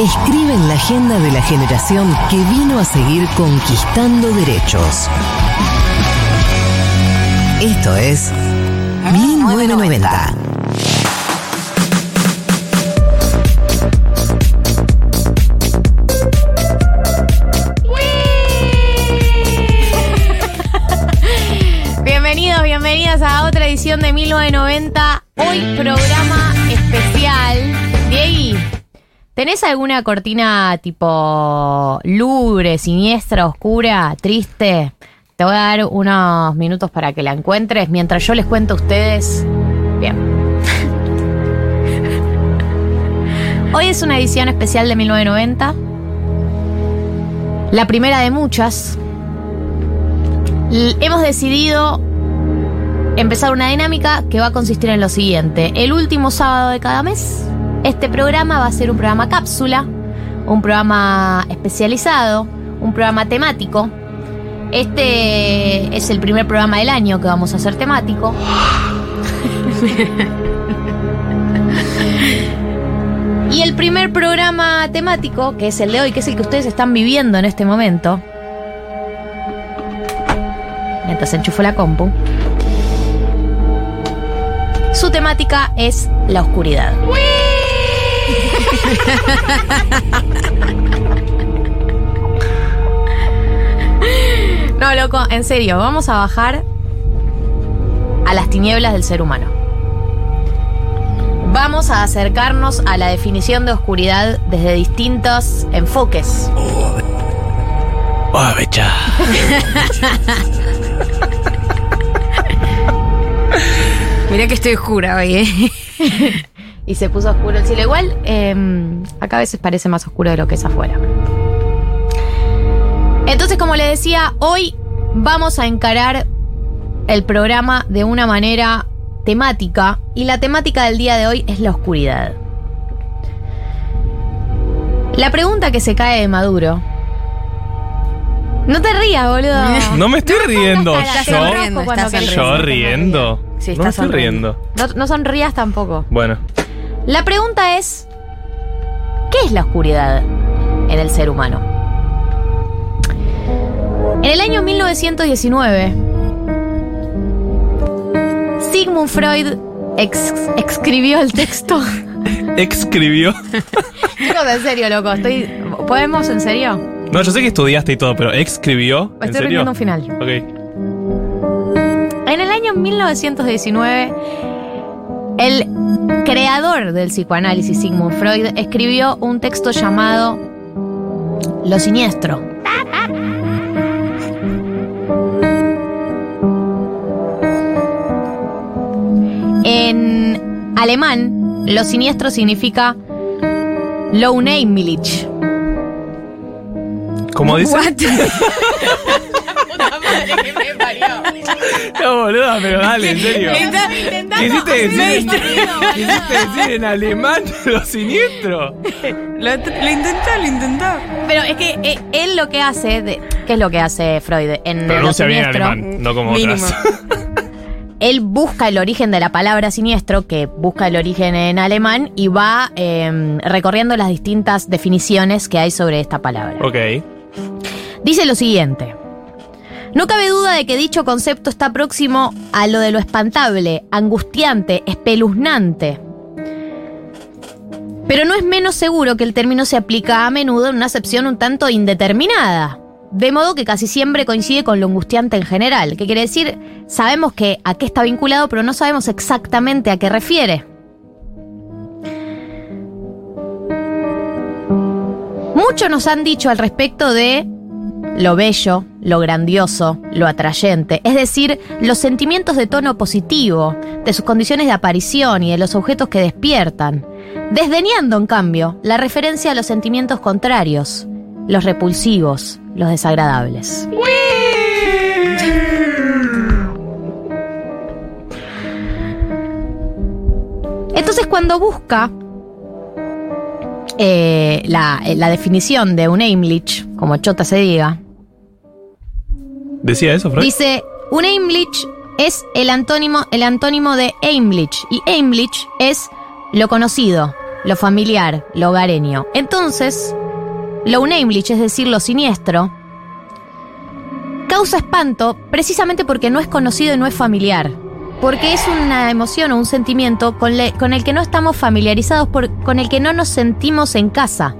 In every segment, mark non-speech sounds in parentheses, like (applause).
escriben la agenda de la generación que vino a seguir conquistando derechos. Esto es 1990. (laughs) Bienvenidos, bienvenidas a otra edición de 1990. Hoy programa especial. Diegui, ¿tenés alguna cortina tipo lúgubre, siniestra, oscura, triste? Te voy a dar unos minutos para que la encuentres mientras yo les cuento a ustedes. Bien. (laughs) Hoy es una edición especial de 1990. La primera de muchas. Hemos decidido empezar una dinámica que va a consistir en lo siguiente. El último sábado de cada mes, este programa va a ser un programa cápsula, un programa especializado, un programa temático. Este es el primer programa del año que vamos a hacer temático. (laughs) Y el primer programa temático, que es el de hoy, que es el que ustedes están viviendo en este momento, mientras enchufo la compu. Su temática es la oscuridad. (laughs) No, loco, en serio, vamos a bajar a las tinieblas del ser humano. Vamos a acercarnos a la definición de oscuridad desde distintos enfoques. Oh, becha. Mirá que estoy oscura hoy, ¿eh? (laughs) y se puso oscuro el cielo. Igual, eh, acá a veces parece más oscuro de lo que es afuera. Entonces, como les decía, hoy vamos a encarar el programa de una manera temática. Y la temática del día de hoy es la oscuridad. La pregunta que se cae de Maduro. No te rías, boludo. (laughs) No me estoy riendo. Estás te Yo, riendo. Sí, no me estás estoy riendo. No, no sonrías tampoco. Bueno, La pregunta es, ¿qué es la oscuridad en el ser humano? En el año 1919, Sigmund Freud ex- escribió el texto. (laughs) escribió. Chicos, en serio, loco, estoy. ¿Podemos en serio? No, yo sé que estudiaste y todo, pero escribió. ¿En Estoy serio? rindiendo un final. Ok. En el año 1919, el creador del psicoanálisis, Sigmund Freud, escribió un texto llamado Lo siniestro. En alemán, lo siniestro significa Low Name (laughs) Millich. ¿Cómo dice? No, boluda, pero dale, en serio. Quisiste decir, quisiste decir en alemán (laughs) lo siniestro. Lo, lo intentó, lo intentó. Pero es que eh, él lo que hace, de- ¿qué es lo que hace Freud? En Pronuncia lo bien siniestro, alemán, no como Mínimo. otras. (laughs) Él busca el origen de la palabra siniestro, que busca el origen en alemán, y va eh, recorriendo las distintas definiciones que hay sobre esta palabra. Ok. Dice lo siguiente. No cabe duda de que dicho concepto está próximo a lo de lo espantable, angustiante, espeluznante. Pero no es menos seguro que el término se aplica a menudo en una acepción un tanto indeterminada. De modo que casi siempre coincide con lo angustiante en general, que quiere decir, sabemos que a qué está vinculado, pero no sabemos exactamente a qué refiere. Muchos nos han dicho al respecto de lo bello, lo grandioso, lo atrayente, es decir, los sentimientos de tono positivo, de sus condiciones de aparición y de los objetos que despiertan, desdeñando en cambio la referencia a los sentimientos contrarios, los repulsivos, los desagradables. Entonces cuando busca eh, la, la definición de un Aimlich, como chota se diga, ¿Decía eso, Freud? Dice, un Aimlich es el antónimo, el antónimo de Aimlich. Y Aimlich es lo conocido, lo familiar, lo hogareño. Entonces, lo unheimlich, es decir, lo siniestro, causa espanto precisamente porque no es conocido y no es familiar. Porque es una emoción o un sentimiento con, le- con el que no estamos familiarizados, por- con el que no nos sentimos en casa.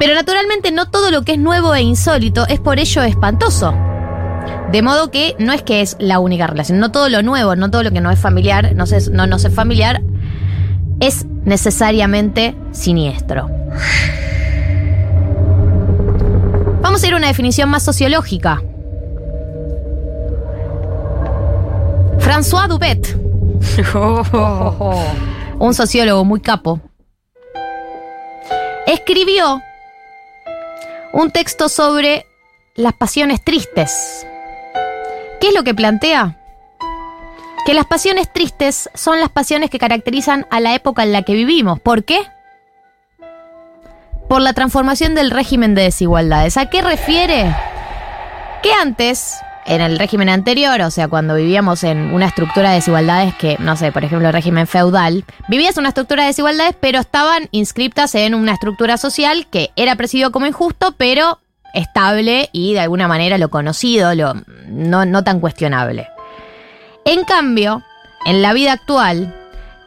Pero naturalmente no todo lo que es nuevo e insólito es por ello espantoso. De modo que no es que es la única relación, no todo lo nuevo, no todo lo que no es familiar, no, se- no nos es familiar, es necesariamente siniestro. Vamos a ir a una definición más sociológica. François Dubet, (laughs) un sociólogo muy capo, escribió un texto sobre las pasiones tristes. ¿Qué es lo que plantea? Que las pasiones tristes son las pasiones que caracterizan a la época en la que vivimos. ¿Por qué? Por la transformación del régimen de desigualdades. ¿A qué refiere? Que antes, en el régimen anterior, o sea, cuando vivíamos en una estructura de desigualdades que, no sé, por ejemplo, el régimen feudal, vivías una estructura de desigualdades, pero estaban inscriptas en una estructura social que era percibido como injusto, pero estable y de alguna manera lo conocido, lo no, no tan cuestionable. En cambio, en la vida actual,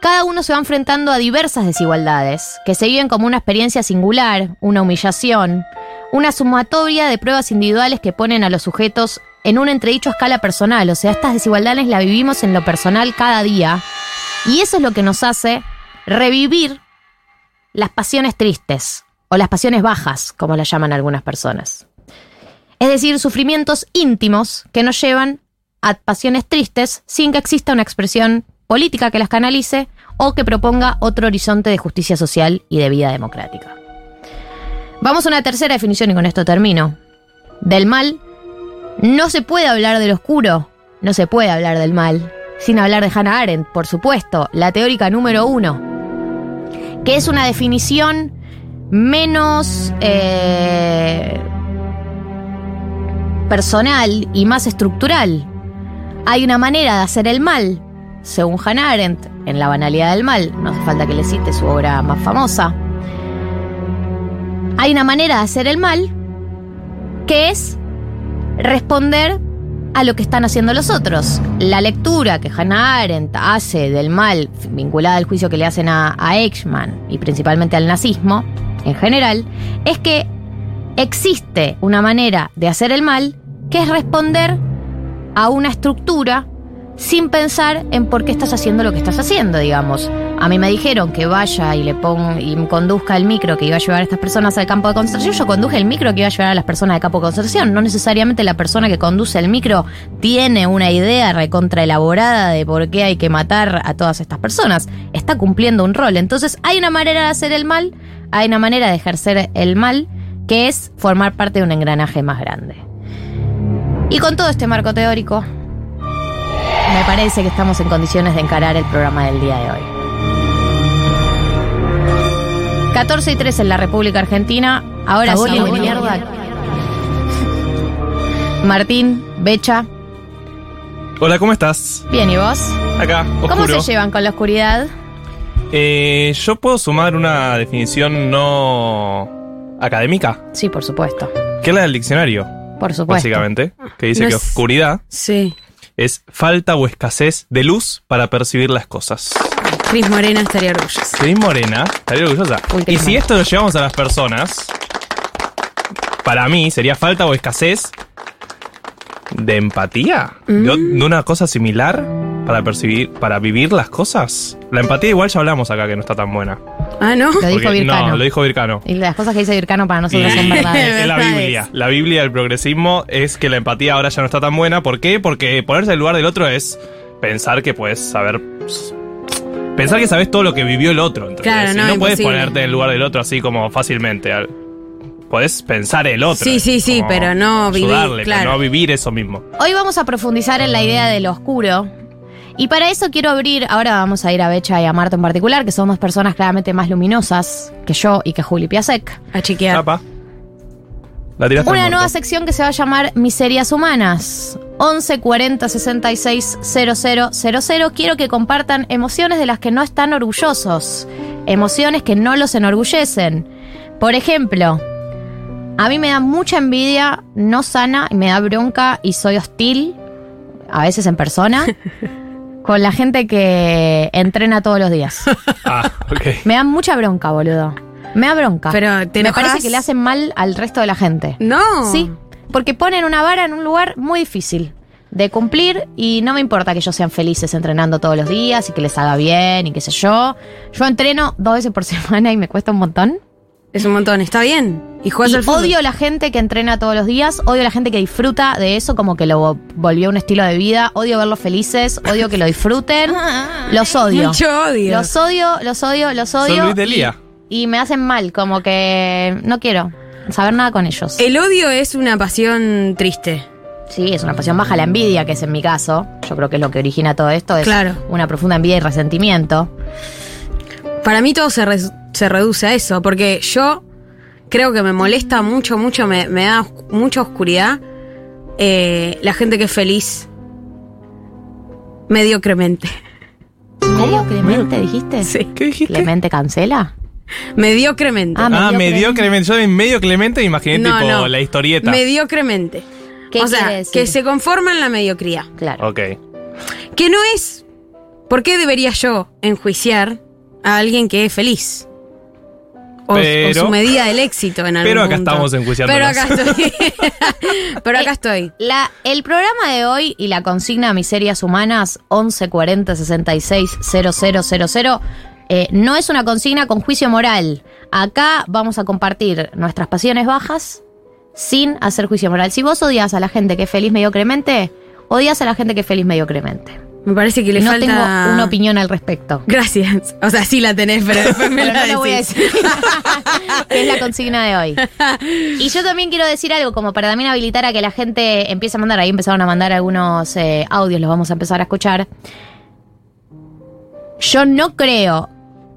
cada uno se va enfrentando a diversas desigualdades, que se viven como una experiencia singular, una humillación, una sumatoria de pruebas individuales que ponen a los sujetos en un entredicho escala personal. O sea, estas desigualdades las vivimos en lo personal cada día. Y eso es lo que nos hace revivir las pasiones tristes o las pasiones bajas, como las llaman algunas personas. Es decir, sufrimientos íntimos que nos llevan a pasiones tristes sin que exista una expresión política que las canalice o que proponga otro horizonte de justicia social y de vida democrática. Vamos a una tercera definición y con esto termino. Del mal no se puede hablar del oscuro, no se puede hablar del mal, sin hablar de Hannah Arendt, por supuesto, la teórica número uno, que es una definición menos eh, personal y más estructural. Hay una manera de hacer el mal, según Hannah Arendt, en La banalidad del mal, no hace falta que le cite su obra más famosa. Hay una manera de hacer el mal que es responder a lo que están haciendo los otros. La lectura que Hannah Arendt hace del mal vinculada al juicio que le hacen a, a Eichmann y principalmente al nazismo en general, es que existe una manera de hacer el mal que es responder a una estructura sin pensar en por qué estás haciendo lo que estás haciendo, digamos. A mí me dijeron que vaya y le ponga y conduzca el micro que iba a llevar a estas personas al campo de concentración. Yo conduje el micro que iba a llevar a las personas al campo de concentración. No necesariamente la persona que conduce el micro tiene una idea recontra elaborada de por qué hay que matar a todas estas personas. Está cumpliendo un rol. Entonces, hay una manera de hacer el mal, hay una manera de ejercer el mal, que es formar parte de un engranaje más grande. Y con todo este marco teórico, me parece que estamos en condiciones de encarar el programa del día de hoy. 14 y 3 en la República Argentina. Ahora sí. Martín, Becha, Hola, ¿cómo estás? bien, ¿y vos? Acá, ¿Cómo oscuro. se llevan con la oscuridad? Eh, Yo puedo sumar una definición no académica, Sí, por supuesto. que es la del diccionario. Por supuesto. básicamente, que dice No que es- oscuridad Sí. es falta o escasez de luz para percibir las cosas. Cris Morena estaría orgullosa. Cris Morena, estaría orgullosa. Uy, Y si Morena. esto lo llevamos a las personas, para mí sería falta o escasez de empatía. De, Mm. de una cosa similar para percibir, para vivir las cosas. La empatía igual ya hablamos acá que no está tan buena. Ah, ¿no? Lo dijo Vircano. No, lo dijo Vircano. Y las cosas que dice Vircano para Y nosotros son verdades. (laughs) es la. Biblia. La Biblia del progresismo es que la empatía ahora ya no está tan buena. ¿Por qué? Porque ponerse en el lugar del otro es pensar que puedes saber. Pensar que sabes todo lo que vivió el otro. ¿entendés? Claro, no, no puedes ponerte en el lugar del otro así como fácilmente. Podés pensar el otro. Sí, sí, sí, pero no vivir, ayudarle, pero claro. no vivir eso mismo. Hoy vamos a profundizar en la idea de lo oscuro. Y para eso quiero abrir, ahora vamos a ir a Becha y a Marta en particular, que son dos personas claramente más luminosas que yo y que Juli Piasek. A chequear. Chapa. La Una nueva sección que se va a llamar Miserias Humanas. 11 40 66 0000. Quiero que compartan emociones de las que no están orgullosos. Emociones que no los enorgullecen. Por ejemplo, a mí me da mucha envidia, no sana, y me da bronca y soy hostil, a veces en persona, (laughs) con la gente que entrena todos los días. (laughs) Ah, ok. Me da mucha bronca, boludo. Me da bronca. Pero, ¿te me enojas? parece que le hacen mal al resto de la gente. No. Sí, porque ponen una vara en un lugar muy difícil de cumplir y no me importa que ellos sean felices entrenando todos los días y que les haga bien y qué sé yo. Yo entreno dos veces por (laughs) semana y me cuesta un montón. Es un montón, está bien. Y juegas al odio la gente que entrena todos los días, odio la gente que disfruta de eso como que lo volvió un estilo de vida, odio verlos felices, odio que lo disfruten. (laughs) Los odio. Mucho odio. Los odio, los odio, los odio. Son Luis de y- Lía. Y, me hacen mal, como que no quiero saber nada con ellos. El odio es una pasión triste. Sí, es una pasión baja la envidia, que es en mi caso. Yo creo que es lo que origina todo esto. Es Claro. una profunda envidia y resentimiento. Para mí todo se, re- se reduce a eso, porque yo creo que me molesta mucho, mucho, me, me da mucha oscuridad eh, la gente que es feliz mediocremente. ¿Medio Clemente dijiste? Sí. ¿Qué dijiste? ¿Clemente cancela? (laughs) Mediocremente. Ah, Ah, medio medio Clemente. Yo en medio Clemente me imaginé No, tipo no. la historieta. Mediocremente. ¿Qué o sea, quiere decir? que se conforma en la mediocridad. Claro. Ok. Que no es. ¿Por qué debería yo enjuiciar a alguien que es feliz? O, Pero- o su medida del éxito en algún Pero acá punto. estamos enjuiciándolos. Pero acá estoy. (laughs) Pero acá Eh, estoy. La, el programa de hoy y la consigna Miserias Humanas 11 40 66 0000 eh, no es una consigna con juicio moral. Acá vamos a compartir nuestras pasiones bajas sin hacer juicio moral. Si vos odias a la gente que es feliz mediocremente, odias a la gente que es feliz mediocremente. Me parece que le no falta. tengo una opinión al respecto. Gracias. O sea, sí la tenés, pero después me Pero la no lo voy a decir. (laughs) es la consigna de hoy. Y yo también quiero decir algo, como para también habilitar a que la gente empiece a mandar. Ahí empezaron a mandar algunos eh, audios, los vamos a empezar a escuchar. Yo no creo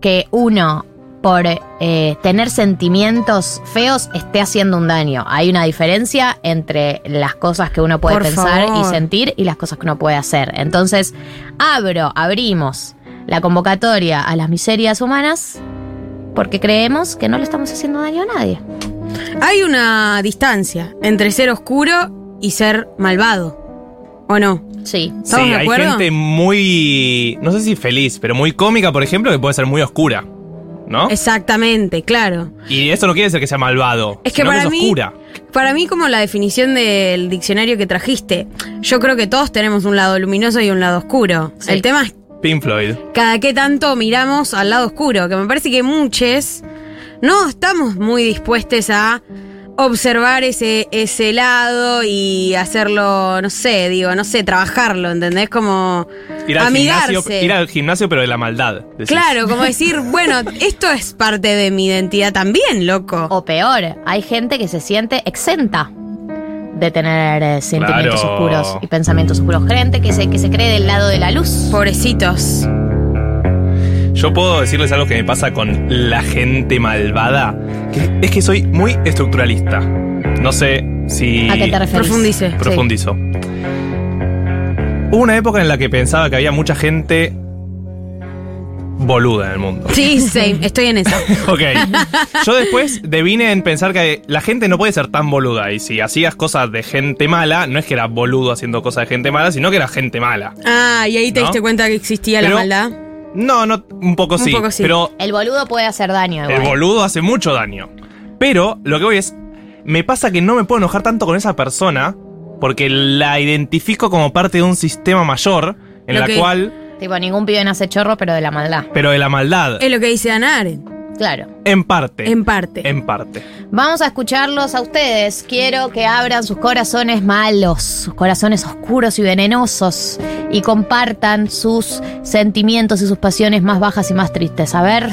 que uno, por eh, tener sentimientos feos, esté haciendo un daño. Hay una diferencia entre las cosas que uno puede Por pensar favor. y sentir y las cosas que uno puede hacer. Entonces, abro, abrimos la convocatoria a las miserias humanas porque creemos que no le estamos haciendo daño a nadie. Hay una distancia entre ser oscuro y ser malvado. ¿O no? Sí. ¿Estamos Sí, de hay acuerdo? gente muy. No sé si feliz, pero muy cómica, por ejemplo, que puede ser muy oscura. ¿No? Exactamente, claro. Y eso no quiere decir que sea malvado. Es que sino para es mí, oscura. para mí como la definición del diccionario que trajiste, yo creo que todos tenemos un lado luminoso y un lado oscuro. Sí. El tema es Pink Floyd. cada qué tanto miramos al lado oscuro, que me parece que muchos no estamos muy dispuestos a observar ese, ese lado y hacerlo, no sé, digo, no sé, trabajarlo, ¿entendés? Como Ir al, amigarse. gimnasio, ir al gimnasio, pero de la maldad. decís. Claro, como decir, (laughs) bueno, esto es parte de mi identidad también, loco. O peor, hay gente que se siente exenta de tener eh, sentimientos Claro. oscuros y pensamientos oscuros. Gente que se, que se cree del lado de la luz. Pobrecitos. Yo puedo decirles algo que me pasa con la gente malvada. Que es que soy muy estructuralista. No sé si. ¿A qué te refieres? Profundice. Profundizo. Hubo una época en la que pensaba que había mucha gente boluda en el mundo. Sí, same, estoy en eso. (laughs) Ok. Yo después devine en pensar que la gente no puede ser tan boluda. Y si hacías cosas de gente mala, no es que era boludo haciendo cosas de gente mala, sino que era gente mala. Ah, y ahí te ¿No? diste cuenta que existía Pero- la maldad. No, no, un poco Un sí. poco sí. Pero El boludo puede hacer daño. el igual. boludo hace mucho daño. Pero lo que voy es. Me pasa que no me puedo enojar tanto con esa persona. Porque la identifico como parte de un sistema mayor. En Lo la que- cual. Tipo, ningún pibe nace chorro, pero de la maldad. Pero de la maldad. Es lo que dice Ana Arendt, Claro. En parte. en parte. En parte. Vamos a escucharlos a ustedes. Quiero que abran sus corazones malos, sus corazones oscuros y venenosos y compartan sus sentimientos y sus pasiones más bajas y más tristes. A ver.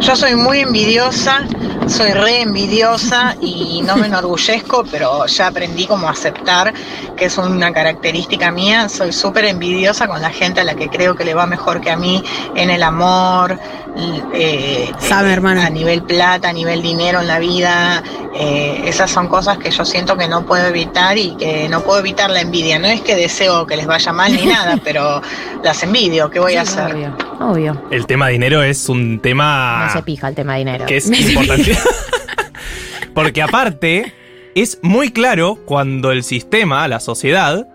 Yo soy muy envidiosa, soy re envidiosa y no me enorgullezco, pero ya aprendí como a aceptar que es una característica mía. Soy súper envidiosa con la gente a la que creo que le va mejor que a mí en el amor, eh, Sabe, eh, hermana. a nivel plata, a nivel dinero en la vida. Eh, esas son cosas que yo siento que no puedo evitar y que no puedo evitar la envidia. No es que deseo que les vaya mal ni (laughs) nada, pero las envidio. ¿Qué voy a hacer? Obvio. Obvio. El tema dinero es un tema. No se pija el tema dinero. Que es (laughs) importante. Porque aparte, es muy claro cuando el sistema, la sociedad,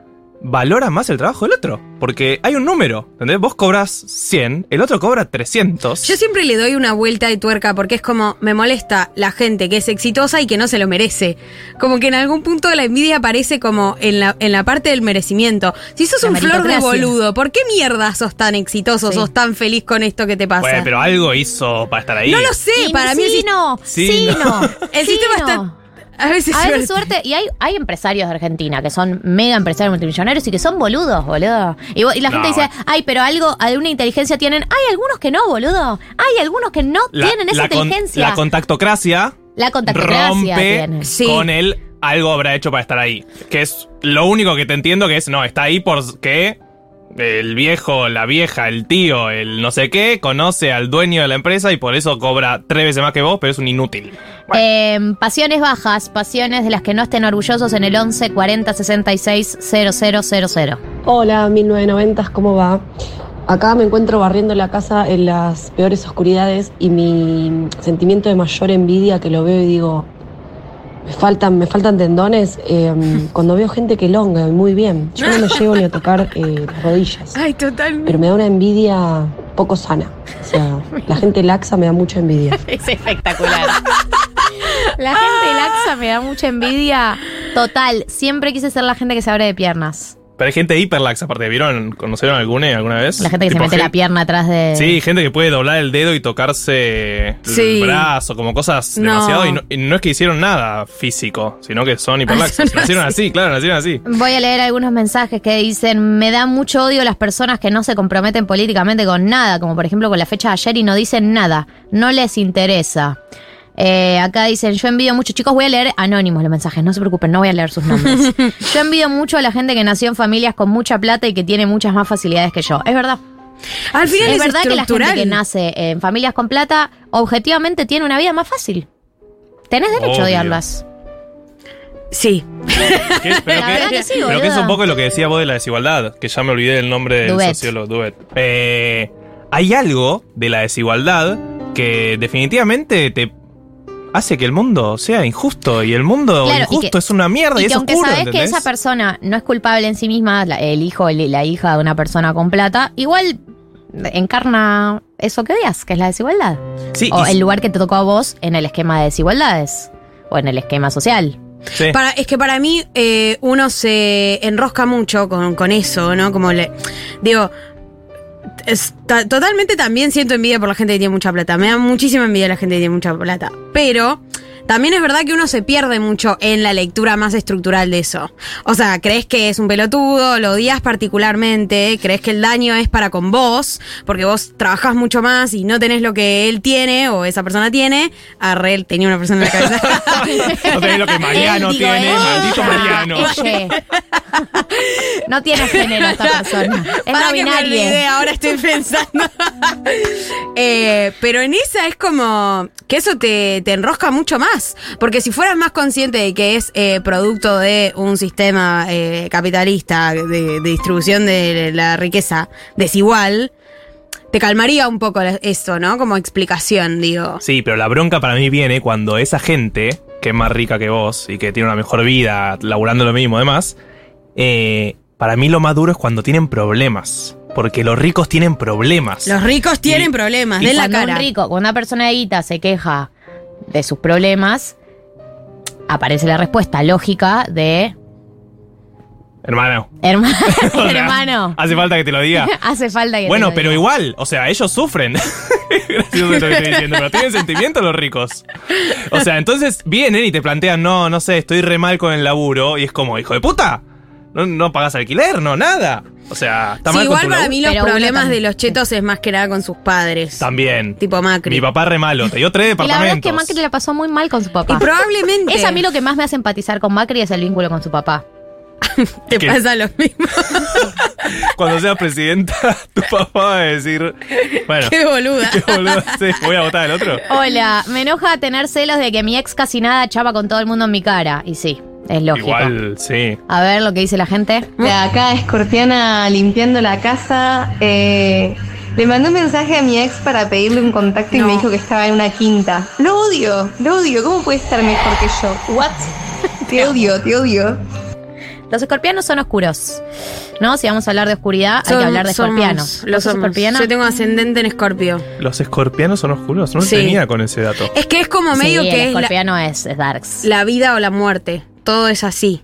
valora más el trabajo del otro. Porque hay un número, ¿entendés? Vos cobras 100, el otro cobra 300. Yo siempre le doy una vuelta de tuerca porque es como me molesta la gente que es exitosa y que no se lo merece. Como que en algún punto la envidia aparece como en la, en la parte del merecimiento. Si sos La un flor de boludo, ¿por qué mierda sos tan exitoso, Sí. sos tan feliz con esto que te pasa? Bueno, pero algo hizo para estar ahí. no lo sé, para mí sí, no. Sí, Sí, no. no. el Sí, sistema no. está a veces, A veces suerte. suerte. Y hay, hay empresarios de Argentina que son mega empresarios multimillonarios y que son boludos, boludo. Y, la No, gente dice, bueno. ay, pero algo, alguna inteligencia tienen. Hay algunos que no, boludo. Hay algunos que no La, tienen esa la con- inteligencia. la contactocracia La contactocracia rompe tiene. Sí. con él. Algo habrá hecho para estar ahí. Que es lo único que te entiendo que es, no, está ahí porque el viejo, la vieja, el tío, el no sé qué, conoce al dueño de la empresa y por eso cobra tres veces más que vos, pero es un inútil. Eh, pasiones bajas, pasiones de las que no estén orgullosos en el 11 40 66 000. Hola, 1990, ¿cómo va? Acá me encuentro barriendo la casa en las peores oscuridades y mi sentimiento de mayor envidia que lo veo y digo, me faltan, me faltan tendones, eh, (laughs) cuando veo gente que longa y muy bien. Yo no me (laughs) llego ni a tocar eh, las rodillas, Ay, totalmente. pero me da una envidia poco sana. O sea, (laughs) la gente laxa me da mucha envidia. Es espectacular. La gente laxa me da mucha envidia. Total, siempre quise ser la gente que se abre de piernas. Pero hay gente hiperlax, aparte, ¿vieron? ¿Conocieron alguna alguna vez? La gente que Tipo se mete la pierna atrás de. Sí, gente que puede doblar el dedo y tocarse Sí. el brazo, como cosas No. demasiado. Y no, y no es que hicieron nada físico, sino que son hiperlaxos. son nacieron así, claro, nacieron así. Voy a leer algunos mensajes que dicen, me da mucho odio las personas que no se comprometen políticamente con nada, como por ejemplo con la fecha de ayer y no dicen nada, no les interesa. Eh, acá dicen, yo envidio mucho, chicos, voy a leer anónimos los mensajes, no se preocupen, no voy a leer sus nombres. (laughs) yo envidio mucho a la gente que nació en familias con mucha plata y que tiene muchas más facilidades que yo. Es verdad. Al final es es, verdad que la gente que nace en familias con plata, objetivamente tiene una vida más fácil. Tenés derecho Obvio. a odiarlas. Sí. ¿Qué? Pero, (laughs) que, verdad que sí, pero boludo. que es un poco lo que decía vos de la desigualdad, que ya me olvidé del nombre del Duet. sociólogo Duet. Eh, hay algo de la desigualdad que definitivamente te hace que el mundo sea injusto y el mundo Claro, y injusto que- es una mierda y, Y es que aunque oscuro, sabes que esa persona no es culpable en sí misma, la- el hijo o la hija de una persona con plata, igual encarna eso que odias, que es la desigualdad. Sí, o el lugar que te tocó a vos en el esquema de desigualdades. O en el esquema social. sí. Para, es que para mí eh, uno se enrosca mucho con, con eso, ¿no? Como le. Digo. Es ta- totalmente también siento envidia por la gente que tiene mucha plata. Me da muchísima envidia la gente que tiene mucha plata. Pero también es verdad que uno se pierde mucho en la lectura más estructural de eso. O sea, crees que es un pelotudo, lo odias particularmente, crees que el daño es para con vos, porque vos trabajás mucho más y no tenés lo que él tiene o esa persona tiene. Arre, él tenía una persona en la cabeza. (laughs) No tenés lo que Mariano Él, digo, tiene, ella. maldito Mariano. Ella. No tiene género esta persona. Es Para no que me olvidé, binaria. ahora estoy pensando. (laughs) Eh, pero en esa es como que eso te, te enrosca mucho más. Porque si fueras más consciente de que es eh, producto de un sistema eh, capitalista de, de distribución de la riqueza desigual, te calmaría un poco eso, ¿no? Como explicación, digo. Sí, pero la bronca para mí viene cuando esa gente, que es más rica que vos y que tiene una mejor vida, laburando lo mismo, además, eh, para mí lo más duro es cuando tienen problemas. Porque los ricos tienen problemas. Los ricos tienen Y- problemas, y den la cara. un rico, cuando una persona de guita se queja de sus problemas, aparece la respuesta lógica de Hermano. hermano, (laughs) O sea, (laughs) hermano, Hace falta que te lo diga. (laughs) hace falta que te Bueno, lo pero diga. igual, o sea, ellos sufren. Gracioso esto que estoy diciendo, pero tienen sentimientos los ricos. O sea, entonces vienen y te plantean, no, no sé, estoy re mal con el laburo. Y es como, hijo de puta, no, no pagas alquiler, no, nada. O sea, está Sí, mal igual para mí los Pero problemas de los chetos es más que nada con sus padres. También. Tipo Macri. Mi papá re malo, te dio tres Y la verdad es departamentos. que Macri la pasó muy mal con su papá. Y probablemente Es a mí lo que más me hace empatizar con Macri es el vínculo con su papá. (laughs) te ¿Qué? pasa lo mismo. (laughs) Cuando seas presidenta, (laughs) tu papá va a decir, bueno, Qué boluda. qué boludo, sí, voy a votar al otro. Hola, me enoja tener celos de que mi ex casi nada chapa con todo el mundo en mi cara. Y sí, es lógico. Igual, sí. A ver lo que dice la gente. De acá, escorpiana limpiando la casa. eh, le mandé un mensaje a mi ex para pedirle un contacto y me dijo que estaba en una quinta. Lo odio, lo odio. ¿Cómo puede estar mejor que yo? ¿What? (laughs) Te odio, te odio. Los escorpianos son oscuros. ¿No? Si vamos a hablar de oscuridad, hay que hablar de somos- escorpianos. Los ¿Vos sos somos. escorpiana? Yo tengo ascendente en escorpio. Los escorpianos son oscuros, no lo Sí. tenía con ese dato. Es que es como Sí, medio el que es la, escorpiano es, es darks. la vida o la muerte. Todo es así.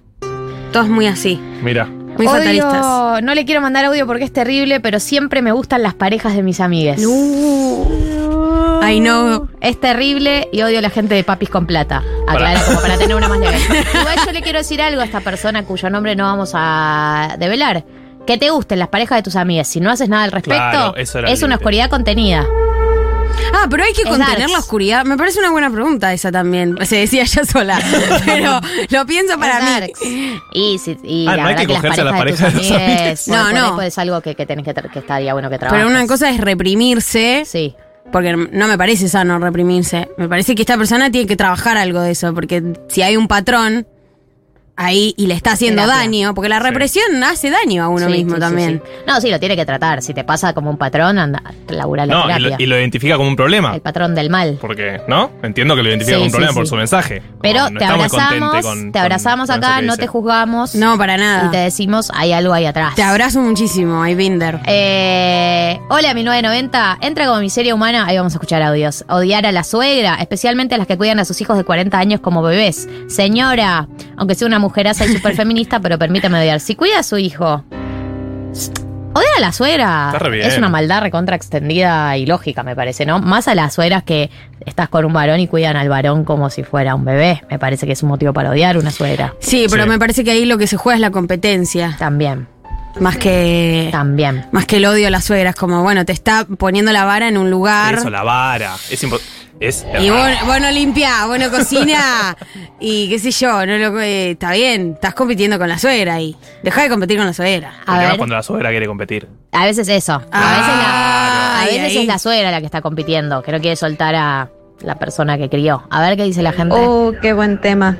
Todo es muy así. Mira. Muy Odio- fatalistas. no le quiero mandar audio porque es terrible, pero siempre me gustan las parejas de mis amigues. I know. Es terrible y odio a la gente de papis con plata. Aclara como para tener una más legal. (laughs) Igual yo le quiero decir algo a esta persona cuyo nombre no vamos a develar. Que te gusten las parejas de tus amigas. Si no haces nada al respecto, Claro, eso era el es una oscuridad contenida. Ah, pero hay que Es contener darks. la oscuridad. Me parece una buena pregunta esa también. Se decía ya sola. (laughs) pero lo pienso para Es mí. darks. Y, si, y Ah, la no hay verdad que que, las cogerse a la parejas pareja de tus No, no. es algo que, que tenés que, que estaría bueno que trabajes. Pero una cosa es reprimirse. Sí. Porque no me parece sano reprimirse. Me parece que esta persona tiene que trabajar algo de eso. Porque si hay un patrón ahí y le está haciendo Terapia. daño, porque la represión hace daño a uno Sí, mismo sí, sí, también. sí. No, sí, lo tiene que tratar. Si te pasa como un patrón, anda, labura la No, y terapia. lo, y lo identifica como un problema. El patrón del mal. Porque, ¿no? Entiendo que lo identifica Sí, como un sí, problema por sí. su mensaje. Pero no te está muy contente abrazamos, con- te con- abrazamos con eso acá, que no dice. te juzgamos. No, para nada. Y te decimos, hay algo ahí atrás. Te abrazo muchísimo, hay Binder. Eh, hola, mi 990. Entra como miseria humana. Ahí vamos a escuchar audios. Odiar a la suegra, especialmente a las que cuidan a sus hijos de 40 años como bebés. Señora, aunque sea una mujeraza y súper feminista, pero permítame odiar. Si cuida a su hijo. Odiar a la suegra Está re bien. es una maldad recontra extendida y lógica, me parece, ¿no? Más a las suegras que estás con un varón y cuidan al varón como si fuera un bebé. Me parece que es un motivo para odiar una suegra. Sí, pero Sí. me parece que ahí lo que se juega es la competencia. También, Más que. también. Más que el odio a las suegras. Como, bueno, te está poniendo la vara en un lugar. Eso, la vara. Es impo- Es. Y vos, vos no limpiás, vos no cocinás. y qué sé yo, no lo, eh, está bien. Estás compitiendo con la suegra ahí. Deja de competir con la suegra. A ver. cuando la suegra quiere competir. A veces eso. A veces, la, a veces es la suegra la que está compitiendo, que no quiere soltar a la persona que crió. A ver qué dice la gente. Oh, qué buen tema.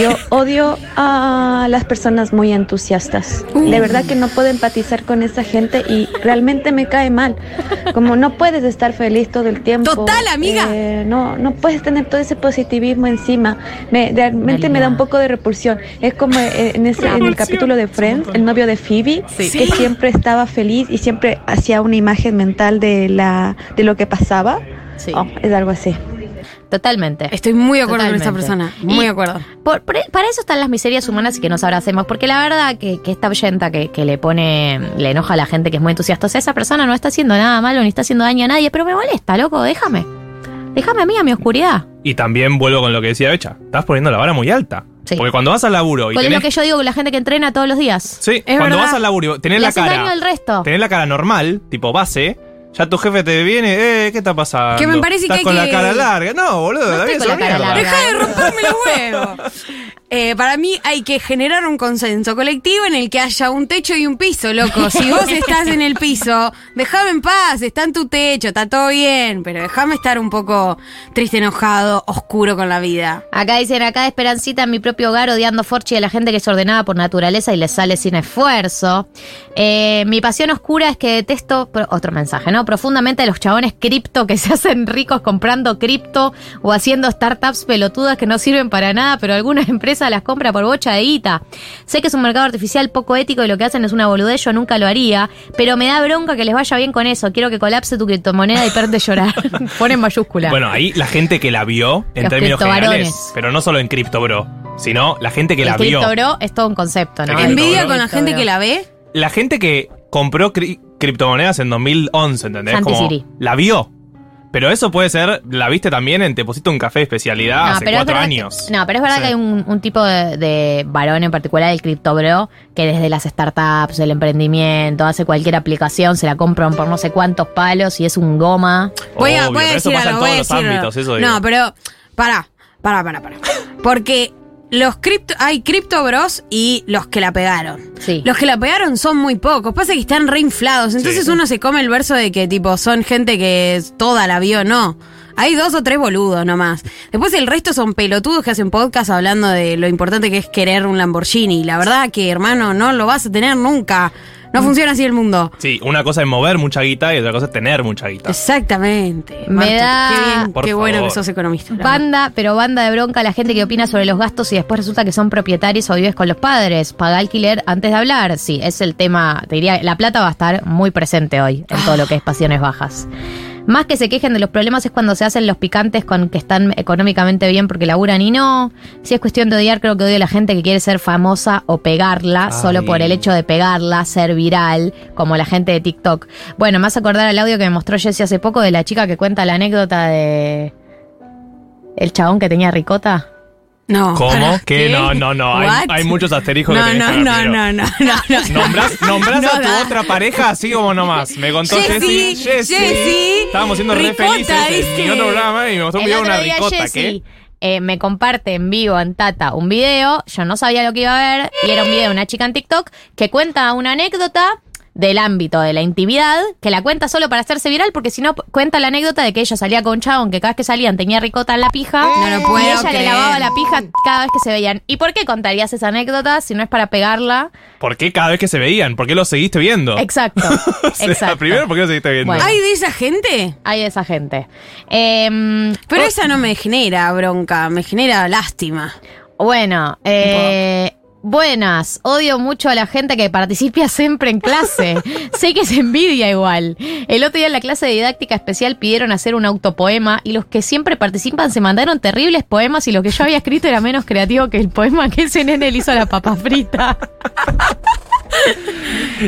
Yo odio a las personas muy entusiastas. De verdad que no puedo empatizar con esa gente y realmente me cae mal. Como no puedes estar feliz todo el tiempo. Total, amiga. eh, no, no puedes tener todo ese positivismo encima. Me, realmente me da un poco de repulsión. Es como eh, en, ese, en el capítulo de Friends, el novio de Phoebe, Sí. que siempre estaba feliz y siempre hacía una imagen mental de, la, de lo que pasaba. Sí. Oh, es algo así. Totalmente. Estoy muy de acuerdo con esta Totalmente. persona. Muy de acuerdo. por- por- para eso están las miserias humanas y que nos abracemos, porque la verdad que, que esta oyenta que, que le pone, le enoja a la gente que es muy entusiasta, o sea, esa persona no está haciendo nada malo ni está haciendo daño a nadie, pero me molesta, loco, déjame. Déjame a mí, a mi oscuridad. Y también vuelvo con lo que decía Becha. Estás poniendo la vara muy alta. Sí. Porque cuando vas al laburo y Con tenés. lo que yo digo con la gente que entrena todos los días. Sí, Es cuando verdad. vas al laburo, tenés Le la haces daño cara. al resto. Tenés la cara normal, tipo base. Ya tu jefe te viene, eh, ¿qué está pasando? Que me parece Estás que hay con la que- cara larga. No, boludo, No la estoy con la una cara larga. Deja de romperme los huevos. (laughs) Eh, para mí hay que generar un consenso colectivo en el que haya un techo y un piso, loco. Si vos estás en el piso, déjame en paz, está en tu techo, está todo bien, pero déjame estar un poco triste, enojado, oscuro con la vida. Acá dicen, acá de Esperancita en mi propio hogar odiando Forchi a la gente que es ordenada por naturaleza y le sale sin esfuerzo. Eh, mi pasión oscura es que detesto, otro mensaje, ¿no? Profundamente a los chabones cripto que se hacen ricos comprando cripto o haciendo startups pelotudas que no sirven para nada, pero alguna (laughs) empresa las compra por bocha de guita. Sé que es un mercado artificial poco ético y lo que hacen es una boludez, yo nunca lo haría, pero me da bronca que les vaya bien con eso. Quiero que colapse tu criptomoneda y perde llorar. (laughs) Pone en mayúscula. Bueno, ahí la gente que la vio, en Los términos generales, pero no solo en Crypto Bro, sino la gente que el la vio. cripto bro es todo un concepto, ¿no? Envidia Cripto con la Cripto gente bro. que la ve. La gente que compró cri- criptomonedas en 2011, ¿entendés? Santi Como Siri. la vio. Pero eso puede ser, la viste también en Te pusiste un café de especialidad hace pero cuatro verdad años. que- no, pero es verdad Sí. que hay un, un tipo de, de varón en particular, el cripto bro, que desde las startups, el emprendimiento, hace cualquier aplicación, se la compran por no sé cuántos palos y es un goma. Voy a, Obvio, voy a pero eso pasa algo, en todos los ámbitos, eso digo. No, pero pará, pará, pará, pará. Porque los cripto, hay cripto bros y los que la pegaron. Sí. Los que la pegaron son muy pocos, pasa que están reinflados. Entonces Sí. uno se come el verso de que tipo son gente que toda la vio, no. Hay dos o tres boludos nomás. Después el resto son pelotudos que hacen podcast hablando de lo importante que es querer un Lamborghini. La verdad que, hermano, no lo vas a tener nunca. No funciona así el mundo. Sí, una cosa es mover mucha guita y otra cosa es tener mucha guita. Exactamente. Me Martu, da- Qué, bien, Por qué bueno que sos economista. Banda, pero banda de bronca la gente que opina sobre los gastos y después resulta que son propietarios o vives con los padres. Paga alquiler antes de hablar. Sí, es el tema. Te diría, la plata va a estar muy presente hoy en todo lo que es pasiones bajas. Más que se quejen de los problemas es cuando se hacen los picantes con que están económicamente bien porque laburan y no. Si es cuestión de odiar, creo que odio a la gente que quiere ser famosa o pegarla solo por el hecho de pegarla, ser viral, como la gente de TikTok. Bueno, más acordar al audio que me mostró Jessie hace poco de la chica que cuenta la anécdota de el chabón que tenía ricota. No. ¿Cómo? ¿Qué? No, no, no. Hay, hay muchos asteriscos No, que tenés no, no, no, no, no, no. Nombrás, nombrás No a tu da. otra pareja así como nomás. Me contó Jessy, Jessy. Estábamos siendo re felices en dice. mi otro programa y me mostró un video de una ricota. Jessie, ¿Qué? eh, me comparte en vivo en Tata un video, yo no sabía lo que iba a ver, y era un video de una chica en TikTok que cuenta una anécdota del ámbito de la intimidad, que la cuenta solo para hacerse viral, porque si no cuenta la anécdota de que ella salía con un chabón que cada vez que salían tenía ricota en la pija, No lo puedo y ella le lavaba la pija cada vez que se veían. ¿Y por qué contarías esa anécdota si no es para pegarla? ¿Por qué cada vez que se veían? ¿Por qué los seguiste viendo? Exacto, (laughs) O sea, exacto. Primero, ¿por qué los seguiste viendo? Bueno. ¿Hay de esa gente? Hay esa gente. Em, Pero o- esa no me genera bronca, me genera lástima. Bueno, eh, buenas. Odio mucho a la gente que participa (laughs) siempre en clase. sé que se envidia igual. El otro día en la clase de didáctica especial pidieron hacer un autopoema y los que siempre participan se mandaron terribles poemas y lo que yo había escrito era menos creativo que el poema que ese nene le hizo a la papa frita.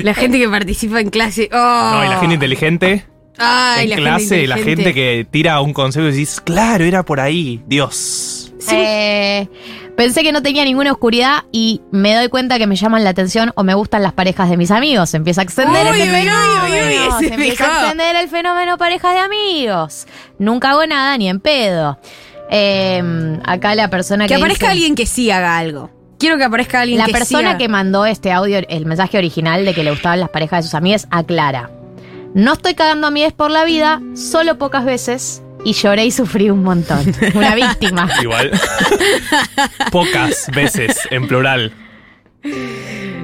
La gente que participa en clase. Oh. No, y la gente inteligente. Ay, en la clase, gente la gente que tira un consejo y decís, claro, era por ahí. Dios. Eh, pensé que no tenía ninguna oscuridad y me doy cuenta que me llaman la atención o me gustan las parejas de mis amigos. Se empieza a extender Uy, el fenómeno. uy, uy, se ese empieza a extender el fenómeno parejas de amigos. Nunca hago nada ni en pedo. Eh, acá la persona que Que aparezca dice- alguien que sí haga algo. Quiero que aparezca alguien La que sí persona que mandó este audio, el mensaje original de que le gustaban las parejas de sus amigas, aclara. No estoy cagando a amigas por la vida, solo pocas veces, y lloré y sufrí un montón. Una víctima. (laughs) Igual. Pocas veces, en plural.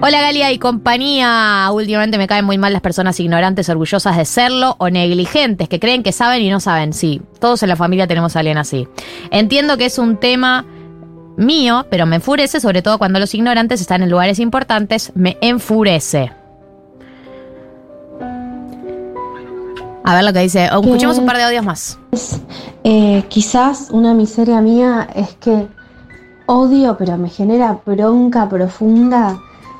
Hola Galia y compañía. Últimamente me caen muy mal las personas ignorantes, orgullosas de serlo o negligentes, que creen que saben y no saben. Sí, todos en la familia tenemos a alguien así. Entiendo que es un tema mío, pero me enfurece, sobre todo cuando los ignorantes están en lugares importantes, me enfurece. A ver lo que dice. Oh, escuchemos un par de audios más. Eh, quizás una miseria mía es que odio, pero me genera bronca profunda